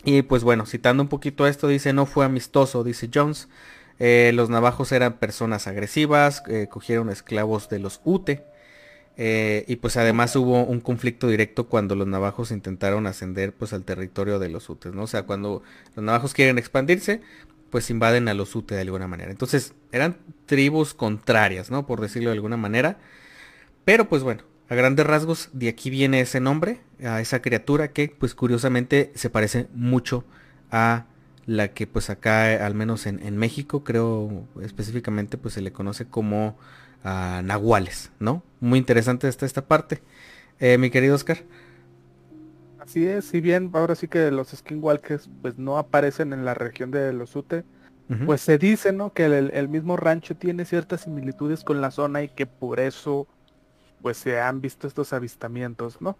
y pues bueno, citando un poquito esto, dice no fue amistoso, dice Jones, eh, los navajos eran personas agresivas, eh, cogieron esclavos de los Ute. Eh, y pues además hubo un conflicto directo cuando los navajos intentaron ascender pues al territorio de los Utes, ¿no? O sea, cuando los navajos quieren expandirse, pues invaden a los Ute de alguna manera. Entonces, eran tribus contrarias, ¿no? Por decirlo de alguna manera. Pero pues bueno, a grandes rasgos, de aquí viene ese nombre, a esa criatura que pues curiosamente se parece mucho a la que pues acá, al menos en, México, creo específicamente pues se le conoce como uh, nahuales, ¿no? Muy interesante está esta parte. Eh, mi querido Oscar. Así es, si bien ahora sí que los skinwalkers pues no aparecen en la región de los Ute, pues se dice, ¿no? Que el, el, mismo rancho tiene ciertas similitudes con la zona y que por eso pues se han visto estos avistamientos, ¿no?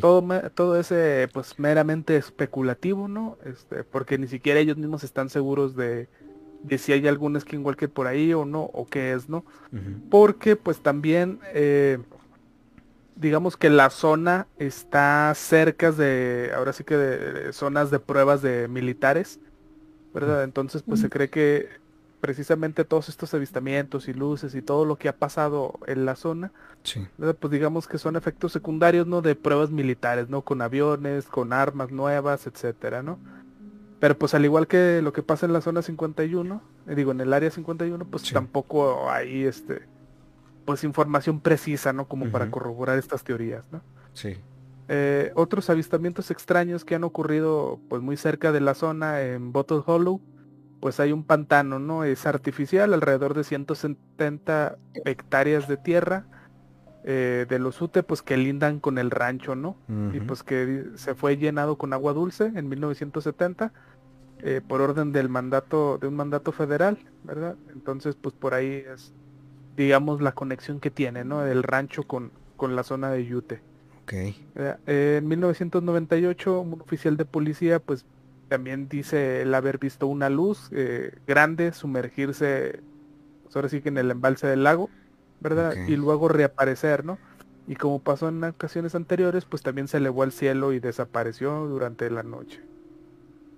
Todo, todo ese pues meramente especulativo, ¿no? Este, porque ni siquiera ellos mismos están seguros de, de si hay algún skinwalker por ahí o no, o qué es, ¿no? Porque pues también eh, digamos que la zona está cerca de, ahora sí que de, zonas de pruebas de militares, ¿verdad? Entonces pues se cree que precisamente todos estos avistamientos y luces y todo lo que ha pasado en la zona, pues digamos que son efectos secundarios, ¿no? De pruebas militares, ¿no? Con aviones, con armas nuevas, etcétera, ¿no? Pero pues al igual que lo que pasa en la zona 51, eh, digo en el área 51, pues tampoco hay este pues información precisa, ¿no? Como para corroborar estas teorías, ¿no? Sí. Eh, otros avistamientos extraños que han ocurrido pues muy cerca de la zona en Bottle Hollow, pues hay un pantano, ¿no? Es artificial, alrededor de 170 hectáreas de tierra eh, de los UTE, pues que lindan con el rancho, ¿no? Y pues que se fue llenado con agua dulce en 1970 eh, por orden del mandato, de un mandato federal, ¿verdad? Entonces, pues por ahí es, digamos, la conexión que tiene, ¿no? El rancho con, con la zona de Yute. Okay. Eh, en 1998, un oficial de policía, pues también dice el haber visto una luz eh, grande sumergirse, pues, ahora sí que en el embalse del lago, ¿verdad? Y luego reaparecer, ¿no? Y como pasó en ocasiones anteriores, pues también se elevó al cielo y desapareció durante la noche.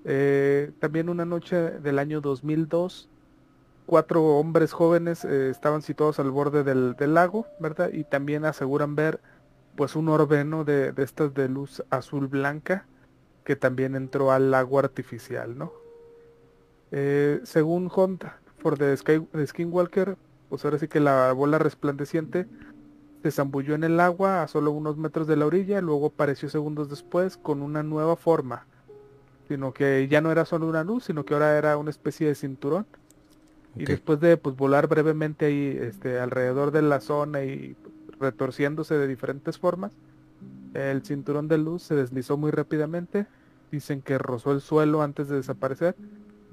Eh, también una noche del año 2002, cuatro hombres jóvenes eh, estaban situados al borde del, lago, ¿verdad? Y también aseguran ver pues un orbe, De, de estas de luz azul blanca que también entró al lago artificial, ¿no? Eh, según Hunt for the, Sky, Skinwalker, pues ahora sí que la bola resplandeciente se zambulló en el agua a solo unos metros de la orilla, luego apareció segundos después con una nueva forma, sino que ya no era solo una luz, sino que ahora era una especie de cinturón. Y después de pues, volar brevemente ahí este, alrededor de la zona y retorciéndose de diferentes formas, el cinturón de luz se deslizó muy rápidamente. Dicen que rozó el suelo antes de desaparecer,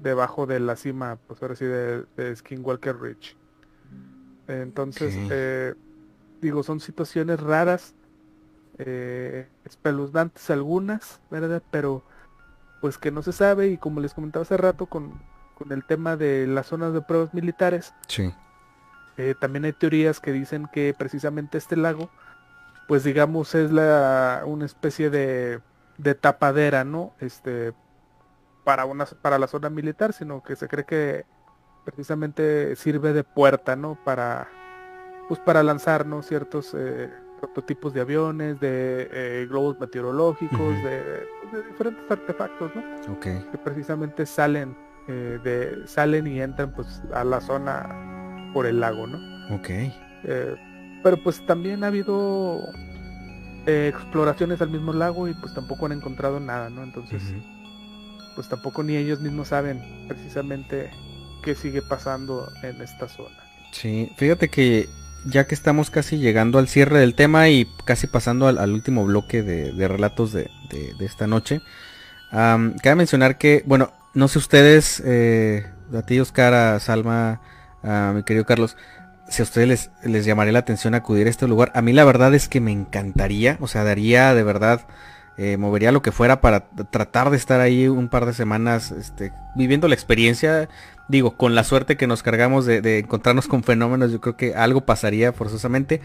debajo de la cima, pues ahora sí, de, Skinwalker Ridge. Entonces, eh, digo, son situaciones raras, eh, espeluznantes algunas, ¿verdad? Pero pues que no se sabe y como les comentaba hace rato con, el tema de las zonas de pruebas militares, sí. Eh, también hay teorías que dicen que precisamente este lago, pues digamos es la una especie de, de tapadera, ¿no? Este para una para la zona militar, sino que se cree que precisamente sirve de puerta, ¿no? Para pues para lanzar, ¿no? Ciertos eh, prototipos de aviones, de eh, globos meteorológicos, pues, de, diferentes artefactos, ¿no? Que precisamente salen eh, de salen y entran pues a la zona por el lago, ¿no? Ok. Pero pues también ha habido exploraciones al mismo lago y pues tampoco han encontrado nada, ¿no? Entonces, pues tampoco ni ellos mismos saben precisamente qué sigue pasando en esta zona. Sí, fíjate que ya que estamos casi llegando al cierre del tema y casi pasando al, último bloque de, relatos de, esta noche, cabe mencionar que, bueno, no sé ustedes, eh, a ti Oscar, Salma, a mi querido Carlos, si a ustedes les, les llamaría la atención acudir a este lugar. A mí la verdad es que me encantaría, o sea, daría de verdad eh, movería lo que fuera para tratar de estar ahí un par de semanas este, viviendo la experiencia. Digo, con la suerte que nos cargamos de, encontrarnos con fenómenos, yo creo que algo pasaría forzosamente.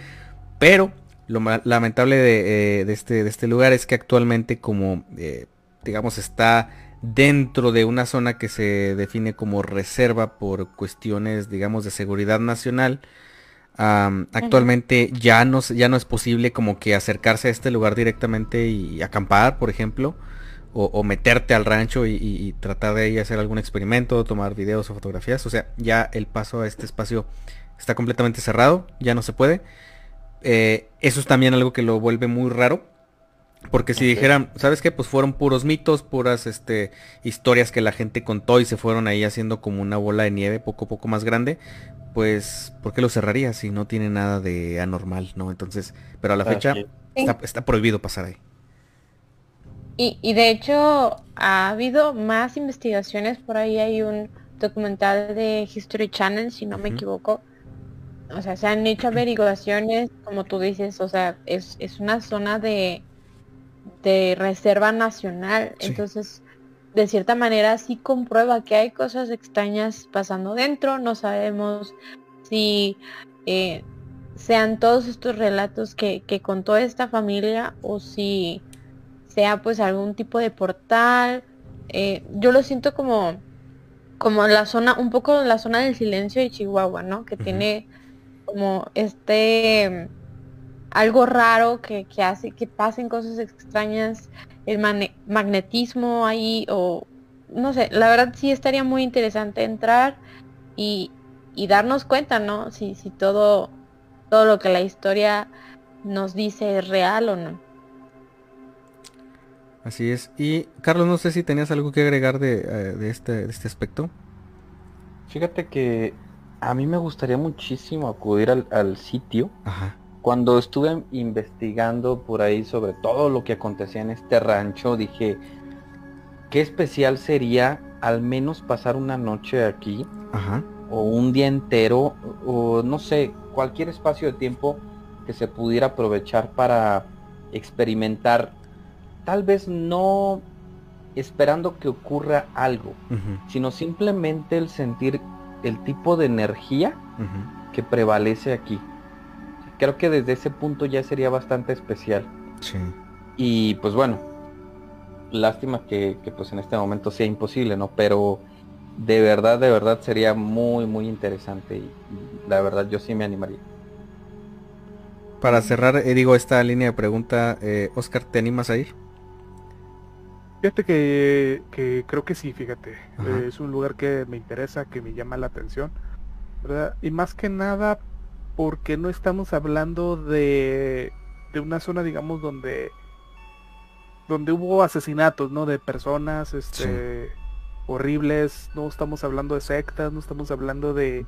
Pero lo lamentable de, eh, este, de este lugar es que actualmente como, eh, digamos, está dentro de una zona que se define como reserva por cuestiones, digamos, de seguridad nacional actualmente ya no, ya no es posible como que acercarse a este lugar directamente y acampar, por ejemplo, o, meterte al rancho y, tratar de ahí hacer algún experimento, tomar videos o fotografías. O sea, ya el paso a este espacio está completamente cerrado, ya no se puede. Eh, eso es también algo que lo vuelve muy raro. Porque si dijeran, ¿sabes qué? Pues fueron puros mitos, puras este, historias que la gente contó y se fueron ahí haciendo como una bola de nieve poco a poco más grande pues, ¿por qué lo cerraría si no tiene nada de anormal, no? Entonces, pero a la fecha está, prohibido pasar ahí. Y, de hecho ha habido más investigaciones, por ahí hay un documental de History Channel, si no me equivoco. O sea, se han hecho averiguaciones, como tú dices, o sea, es, una zona de, de reserva nacional. Entonces, de cierta manera sí comprueba que hay cosas extrañas pasando dentro. No sabemos si eh, sean todos estos relatos que, que, contó esta familia o si sea pues algún tipo de portal. Eh, yo lo siento como, como la zona, un poco la zona del silencio de Chihuahua, ¿no? Que tiene como este algo raro que, que, hace que pasen cosas extrañas el magnetismo ahí o no sé, la verdad sí estaría muy interesante entrar y, y darnos cuenta, ¿no? Si, si todo, todo lo que la historia nos dice es real o no. Así es. Y Carlos, no sé si tenías algo que agregar de, eh, este, de este aspecto. Fíjate que a mí me gustaría muchísimo acudir al, sitio. Cuando estuve investigando por ahí sobre todo lo que acontecía en este rancho, dije, qué especial sería al menos pasar una noche aquí. O un día entero, o no sé, cualquier espacio de tiempo que se pudiera aprovechar para experimentar, tal vez no esperando que ocurra algo, sino simplemente el sentir el tipo de energía que prevalece aquí. Creo que desde ese punto ya sería bastante especial. Sí. Y pues bueno, lástima que, pues en este momento sea imposible, ¿no? Pero de verdad, de verdad sería muy, muy interesante y, la verdad yo sí me animaría. Para cerrar, eh, digo, esta línea de pregunta, eh, Oscar, ¿te animas a ir? Fíjate que, creo que sí, fíjate. es un lugar que me interesa, que me llama la atención. ¿verdad? Y más que nada porque no estamos hablando de, de una zona, digamos, donde donde hubo asesinatos, ¿no? De personas, este, horribles. No estamos hablando de sectas, no estamos hablando de,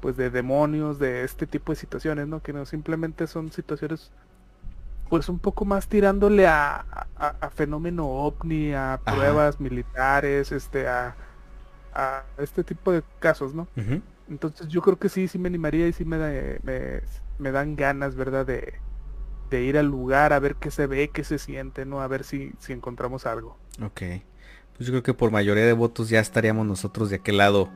pues, de demonios, de este tipo de situaciones, ¿no? Que no simplemente son situaciones pues un poco más tirándole a, fenómeno ovni, a pruebas militares, este, a, este tipo de casos, ¿no? Entonces yo creo que sí, sí me animaría y sí me, me, dan ganas, ¿verdad? De, ir al lugar a ver qué se ve, qué se siente, ¿no? A ver si, si encontramos algo. Ok. Pues yo creo que por mayoría de votos ya estaríamos nosotros de aquel lado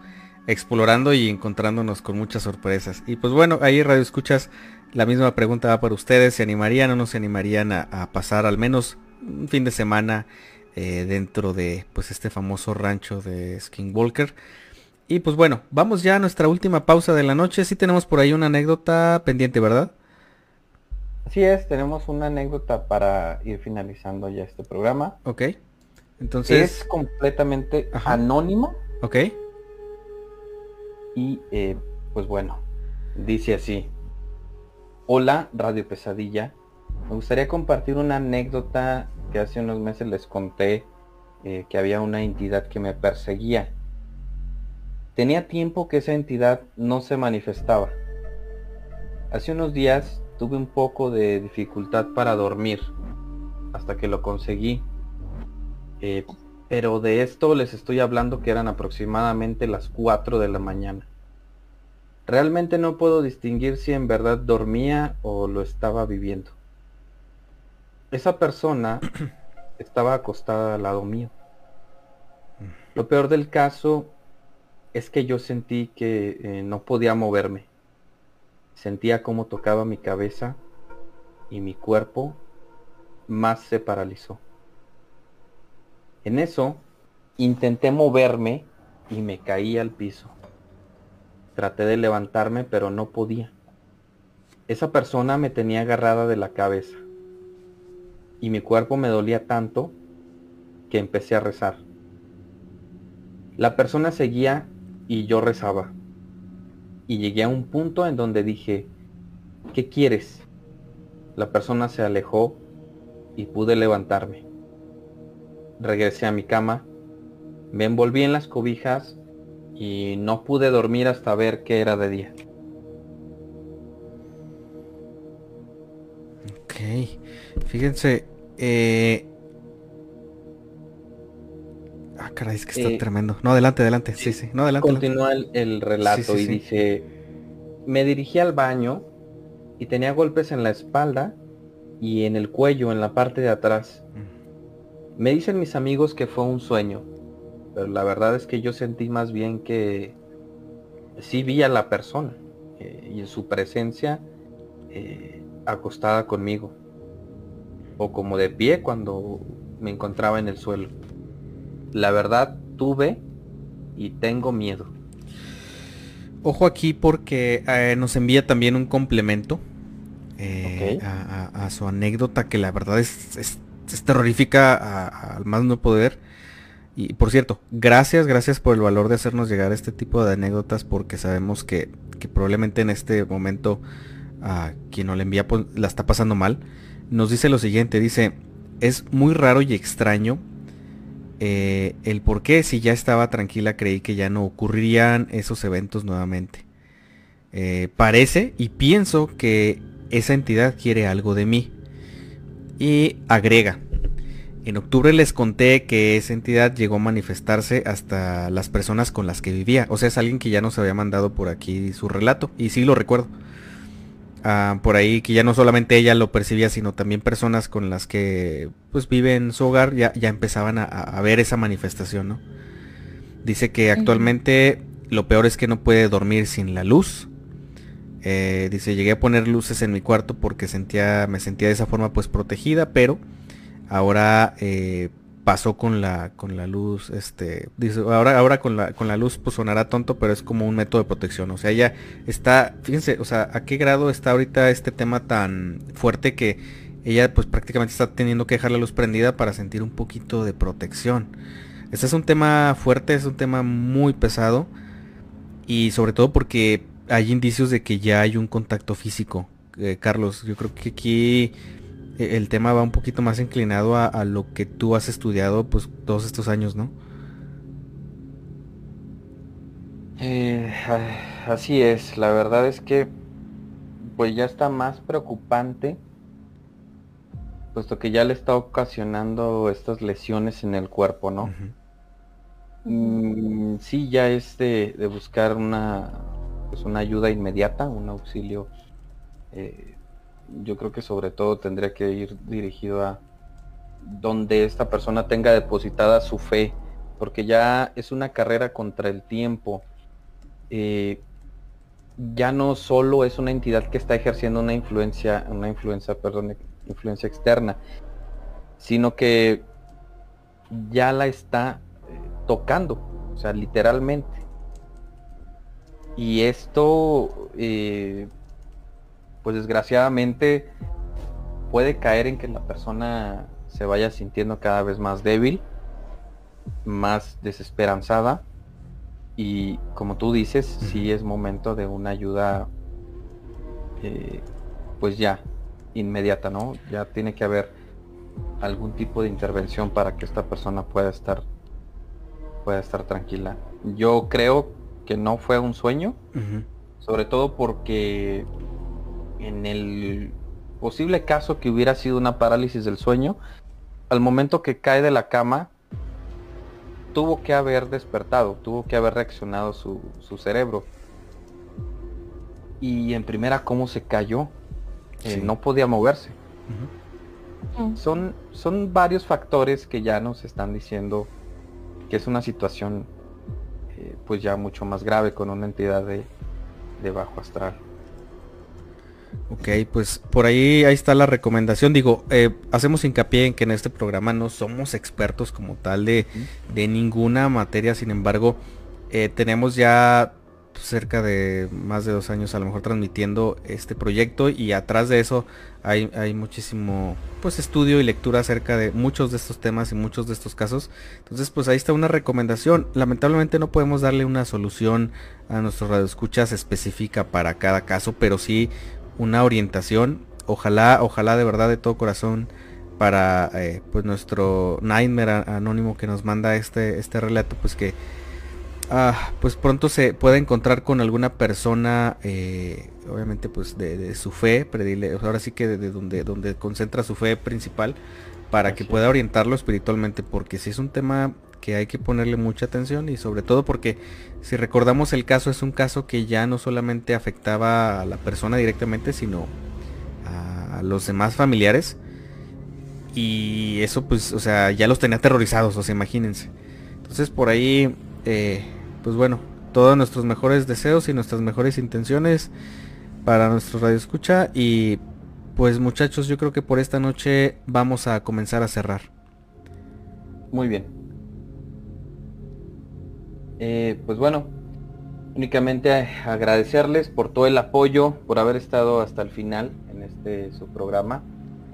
explorando y encontrándonos con muchas sorpresas. Y pues bueno, ahí Radio Escuchas, la misma pregunta va para ustedes. ¿Se animarían o no se animarían a, pasar al menos un fin de semana eh, dentro de pues este famoso rancho de Skinwalker? Y pues bueno, vamos ya a nuestra última pausa de la noche. Sí tenemos por ahí una anécdota pendiente, ¿verdad? Así es, tenemos una anécdota para ir finalizando ya este programa. Ok. Entonces... Es completamente anónima. Ok. Y eh, pues bueno, dice así. Hola, Radio Pesadilla. Me gustaría compartir una anécdota que hace unos meses les conté eh, que había una entidad que me perseguía. Tenía tiempo que esa entidad no se manifestaba. Hace unos días tuve un poco de dificultad para dormir hasta que lo conseguí. Eh, pero de esto les estoy hablando que eran aproximadamente las 4 de la mañana. Realmente no puedo distinguir si en verdad dormía o lo estaba viviendo. Esa persona estaba acostada al lado mío. Lo peor del caso es que yo sentí que eh, no podía moverme. Sentía cómo tocaba mi cabeza y mi cuerpo más se paralizó. En eso intenté moverme y me caí al piso. Traté de levantarme, pero no podía. Esa persona me tenía agarrada de la cabeza. Y mi cuerpo me dolía tanto que empecé a rezar. La persona seguía y yo rezaba. Y llegué a un punto en donde dije, ¿qué quieres? La persona se alejó y pude levantarme. Regresé a mi cama, me envolví en las cobijas y no pude dormir hasta ver que era de día. Ok, fíjense, eh... caray, es que está eh, tremendo. No, adelante, adelante. Sí, sí, no, adelante. Continúa el, relato y dice, me dirigí al baño y tenía golpes en la espalda y en el cuello, en la parte de atrás. Mm. Me dicen mis amigos que fue un sueño, pero la verdad es que yo sentí más bien que sí vi a la persona eh, y en su presencia eh, acostada conmigo o como de pie cuando me encontraba en el suelo. La verdad tuve y tengo miedo. Ojo aquí porque eh, nos envía también un complemento a, su anécdota que la verdad es, terrorífica al más no poder. Y por cierto, gracias, gracias por el valor de hacernos llegar este tipo de anécdotas porque sabemos que, probablemente en este momento a quien no le envía pues, la está pasando mal, nos dice lo siguiente, dice, es muy raro y extraño eh, el por qué si ya estaba tranquila creí que ya no ocurrirían esos eventos nuevamente. Eh, parece y pienso que esa entidad quiere algo de mí. Y agrega, en octubre les conté que esa entidad llegó a manifestarse hasta las personas con las que vivía. O sea, es alguien que ya nos había mandado por aquí su relato. Y sí lo recuerdo. Ah, por ahí que ya no solamente ella lo percibía, sino también personas con las que pues vive en su hogar ya, ya empezaban a, ver esa manifestación, ¿no? Dice que actualmente lo peor es que no puede dormir sin la luz. Eh, dice, llegué a poner luces en mi cuarto porque sentía, me sentía de esa forma pues protegida, pero ahora eh, pasó con la con la luz este dice ahora ahora con la con la luz pues sonará tonto pero es como un método de protección. O sea ella está fíjense o sea a qué grado está ahorita este tema tan fuerte que ella pues prácticamente está teniendo que dejar la luz prendida para sentir un poquito de protección este es un tema fuerte es un tema muy pesado y sobre todo porque hay indicios de que ya hay un contacto físico eh, Carlos. Yo creo que aquí el tema va un poquito más inclinado a, lo que tú has estudiado pues todos estos años, ¿no? Eh, así es, la verdad es que pues ya está más preocupante puesto que ya le está ocasionando estas lesiones en el cuerpo, ¿no? Mm, sí, ya es de, buscar una, pues una ayuda inmediata, un auxilio eh, yo creo que sobre todo tendría que ir dirigido a donde esta persona tenga depositada su fe, porque ya es una carrera contra el tiempo. Eh, ya no solo es una entidad que está ejerciendo una influencia, una influencia, perdón, influencia externa, sino que ya la está eh, tocando, o sea, literalmente. Y esto eh, pues desgraciadamente puede caer en que la persona se vaya sintiendo cada vez más débil, más desesperanzada y como tú dices, sí es momento de una ayuda eh, pues ya inmediata, ¿no? Ya tiene que haber algún tipo de intervención para que esta persona pueda estar pueda estar tranquila. Yo creo que no fue un sueño, sobre todo porque en el posible caso que hubiera sido una parálisis del sueño, al momento que cae de la cama, tuvo que haber despertado, tuvo que haber reaccionado su, cerebro. Y en primera, ¿cómo se cayó? Eh, no podía moverse. Mm. son, son varios factores que ya nos están diciendo que es una situación eh, pues ya mucho más grave con una entidad de, de bajo astral. Ok, pues por ahí ahí está la recomendación. Digo, eh, hacemos hincapié en que en este programa no somos expertos como tal de, ninguna materia, sin embargo, eh, tenemos ya cerca de más de dos años a lo mejor transmitiendo este proyecto. Y atrás de eso hay, hay muchísimo pues estudio y lectura acerca de muchos de estos temas y muchos de estos casos. Entonces pues ahí está una recomendación. Lamentablemente no podemos darle una solución a nuestros radioescuchas específica para cada caso pero sí una orientación. Ojalá, ojalá de verdad de todo corazón para eh, pues nuestro Nightmare anónimo que nos manda este, este relato, pues que ah, pues pronto se pueda encontrar con alguna persona, eh, obviamente pues de, su fe, predile, ahora sí que de, donde, donde concentra su fe principal, para que pueda orientarlo espiritualmente, porque si es un tema que hay que ponerle mucha atención y sobre todo porque si recordamos el caso es un caso que ya no solamente afectaba a la persona directamente sino a los demás familiares. Y eso pues o sea ya los tenía aterrorizados o sea imagínense. Entonces por ahí eh, pues bueno todos nuestros mejores deseos y nuestras mejores intenciones para nuestro radio escucha. Y pues muchachos yo creo que por esta noche vamos a comenzar a cerrar. Muy bien eh, pues bueno, únicamente agradecerles por todo el apoyo, por haber estado hasta el final en este su programa.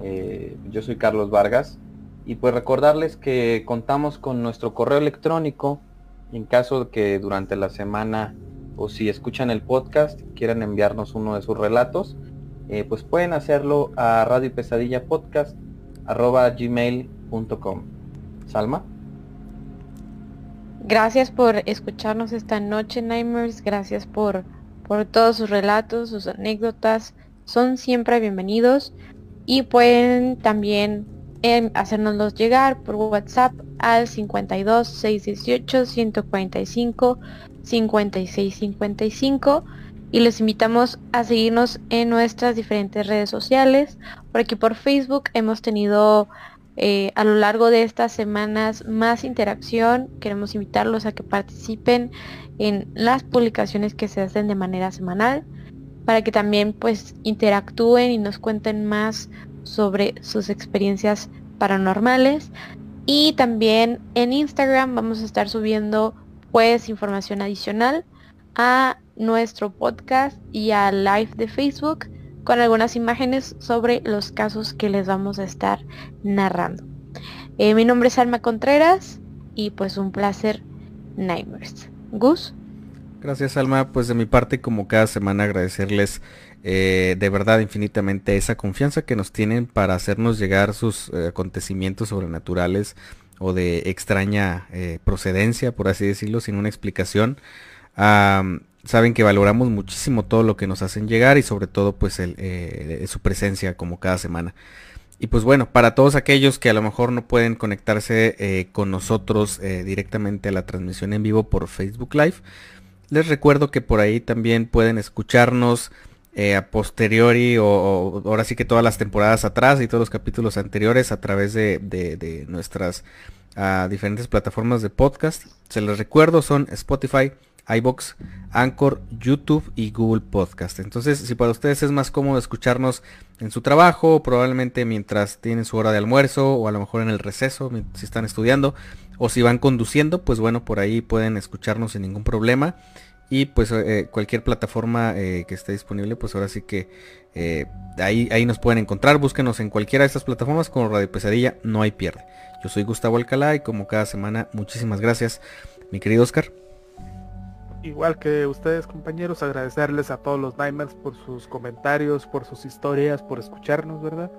Eh, yo soy Carlos Vargas y pues recordarles que contamos con nuestro correo electrónico en caso de que durante la semana o si escuchan el podcast quieran enviarnos uno de sus relatos, eh, pues pueden hacerlo a radio pesadilla podcast arroba. Salma. Gracias por escucharnos esta noche, Nightmares. Gracias por, por todos sus relatos, sus anécdotas. Son siempre bienvenidos. Y pueden también eh, hacernoslos llegar por WhatsApp al 52 618 145 56 55 y les invitamos a seguirnos en nuestras diferentes redes sociales. Por aquí por Facebook hemos tenido eh, a lo largo de estas semanas más interacción. Queremos invitarlos a que participen en las publicaciones que se hacen de manera semanal para que también pues interactúen y nos cuenten más sobre sus experiencias paranormales. Y también en Instagram vamos a estar subiendo pues información adicional a nuestro podcast y al live de Facebook con algunas imágenes sobre los casos que les vamos a estar narrando. Eh, mi nombre es Alma Contreras y pues un placer Nightmares. Gus. Gracias Alma, pues de mi parte como cada semana agradecerles eh, de verdad infinitamente esa confianza que nos tienen para hacernos llegar sus eh, acontecimientos sobrenaturales o de extraña procedencia, por así decirlo, sin una explicación saben que valoramos muchísimo todo lo que nos hacen llegar y sobre todo pues el, eh, su presencia como cada semana. Y pues bueno, para todos aquellos que a lo mejor no pueden conectarse eh, con nosotros eh, directamente a la transmisión en vivo por Facebook Live, les recuerdo que por ahí también pueden escucharnos a posteriori o, ahora sí que todas las temporadas atrás y todos los capítulos anteriores a través de, nuestras ah, diferentes plataformas de podcast. Se les recuerdo, son Spotify, iBox, Anchor, YouTube y Google Podcast. Entonces, si para ustedes es más cómodo escucharnos en su trabajo, probablemente mientras tienen su hora de almuerzo o a lo mejor en el receso, si están estudiando o si van conduciendo, pues bueno, por ahí pueden escucharnos sin ningún problema. Y pues eh, cualquier plataforma eh, que esté disponible, pues ahora sí que eh, ahí, ahí nos pueden encontrar. Búsquenos en cualquiera de estas plataformas como Radio Pesadilla, no hay pierde. Yo soy Gustavo Alcalá y como cada semana, muchísimas gracias, mi querido Oscar igual que ustedes compañeros, agradecerles a todos los Nightmares por sus comentarios, por sus historias, por escucharnos, ¿verdad?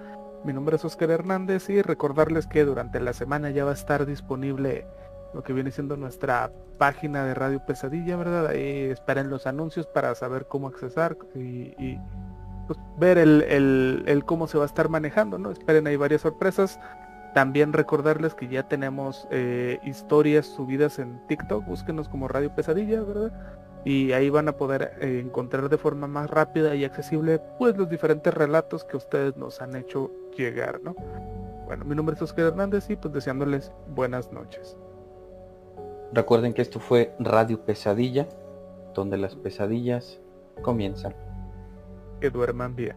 Mi nombre es Oscar Hernández y recordarles que durante la semana ya va a estar disponible lo que viene siendo nuestra página de Radio Pesadilla, ¿verdad? Ahí esperen los anuncios para saber cómo accesar y, pues, ver el, el cómo se va a estar manejando, ¿no? Esperen ahí varias sorpresas. También recordarles que ya tenemos eh, historias subidas en TikTok, búsquenos como Radio Pesadilla, ¿verdad? Y ahí van a poder eh, encontrar de forma más rápida y accesible pues los diferentes relatos que ustedes nos han hecho llegar, ¿no? Bueno, mi nombre es Oscar Hernández y pues deseándoles buenas noches. Recuerden que esto fue Radio Pesadilla, donde las pesadillas comienzan. Que duerman bien.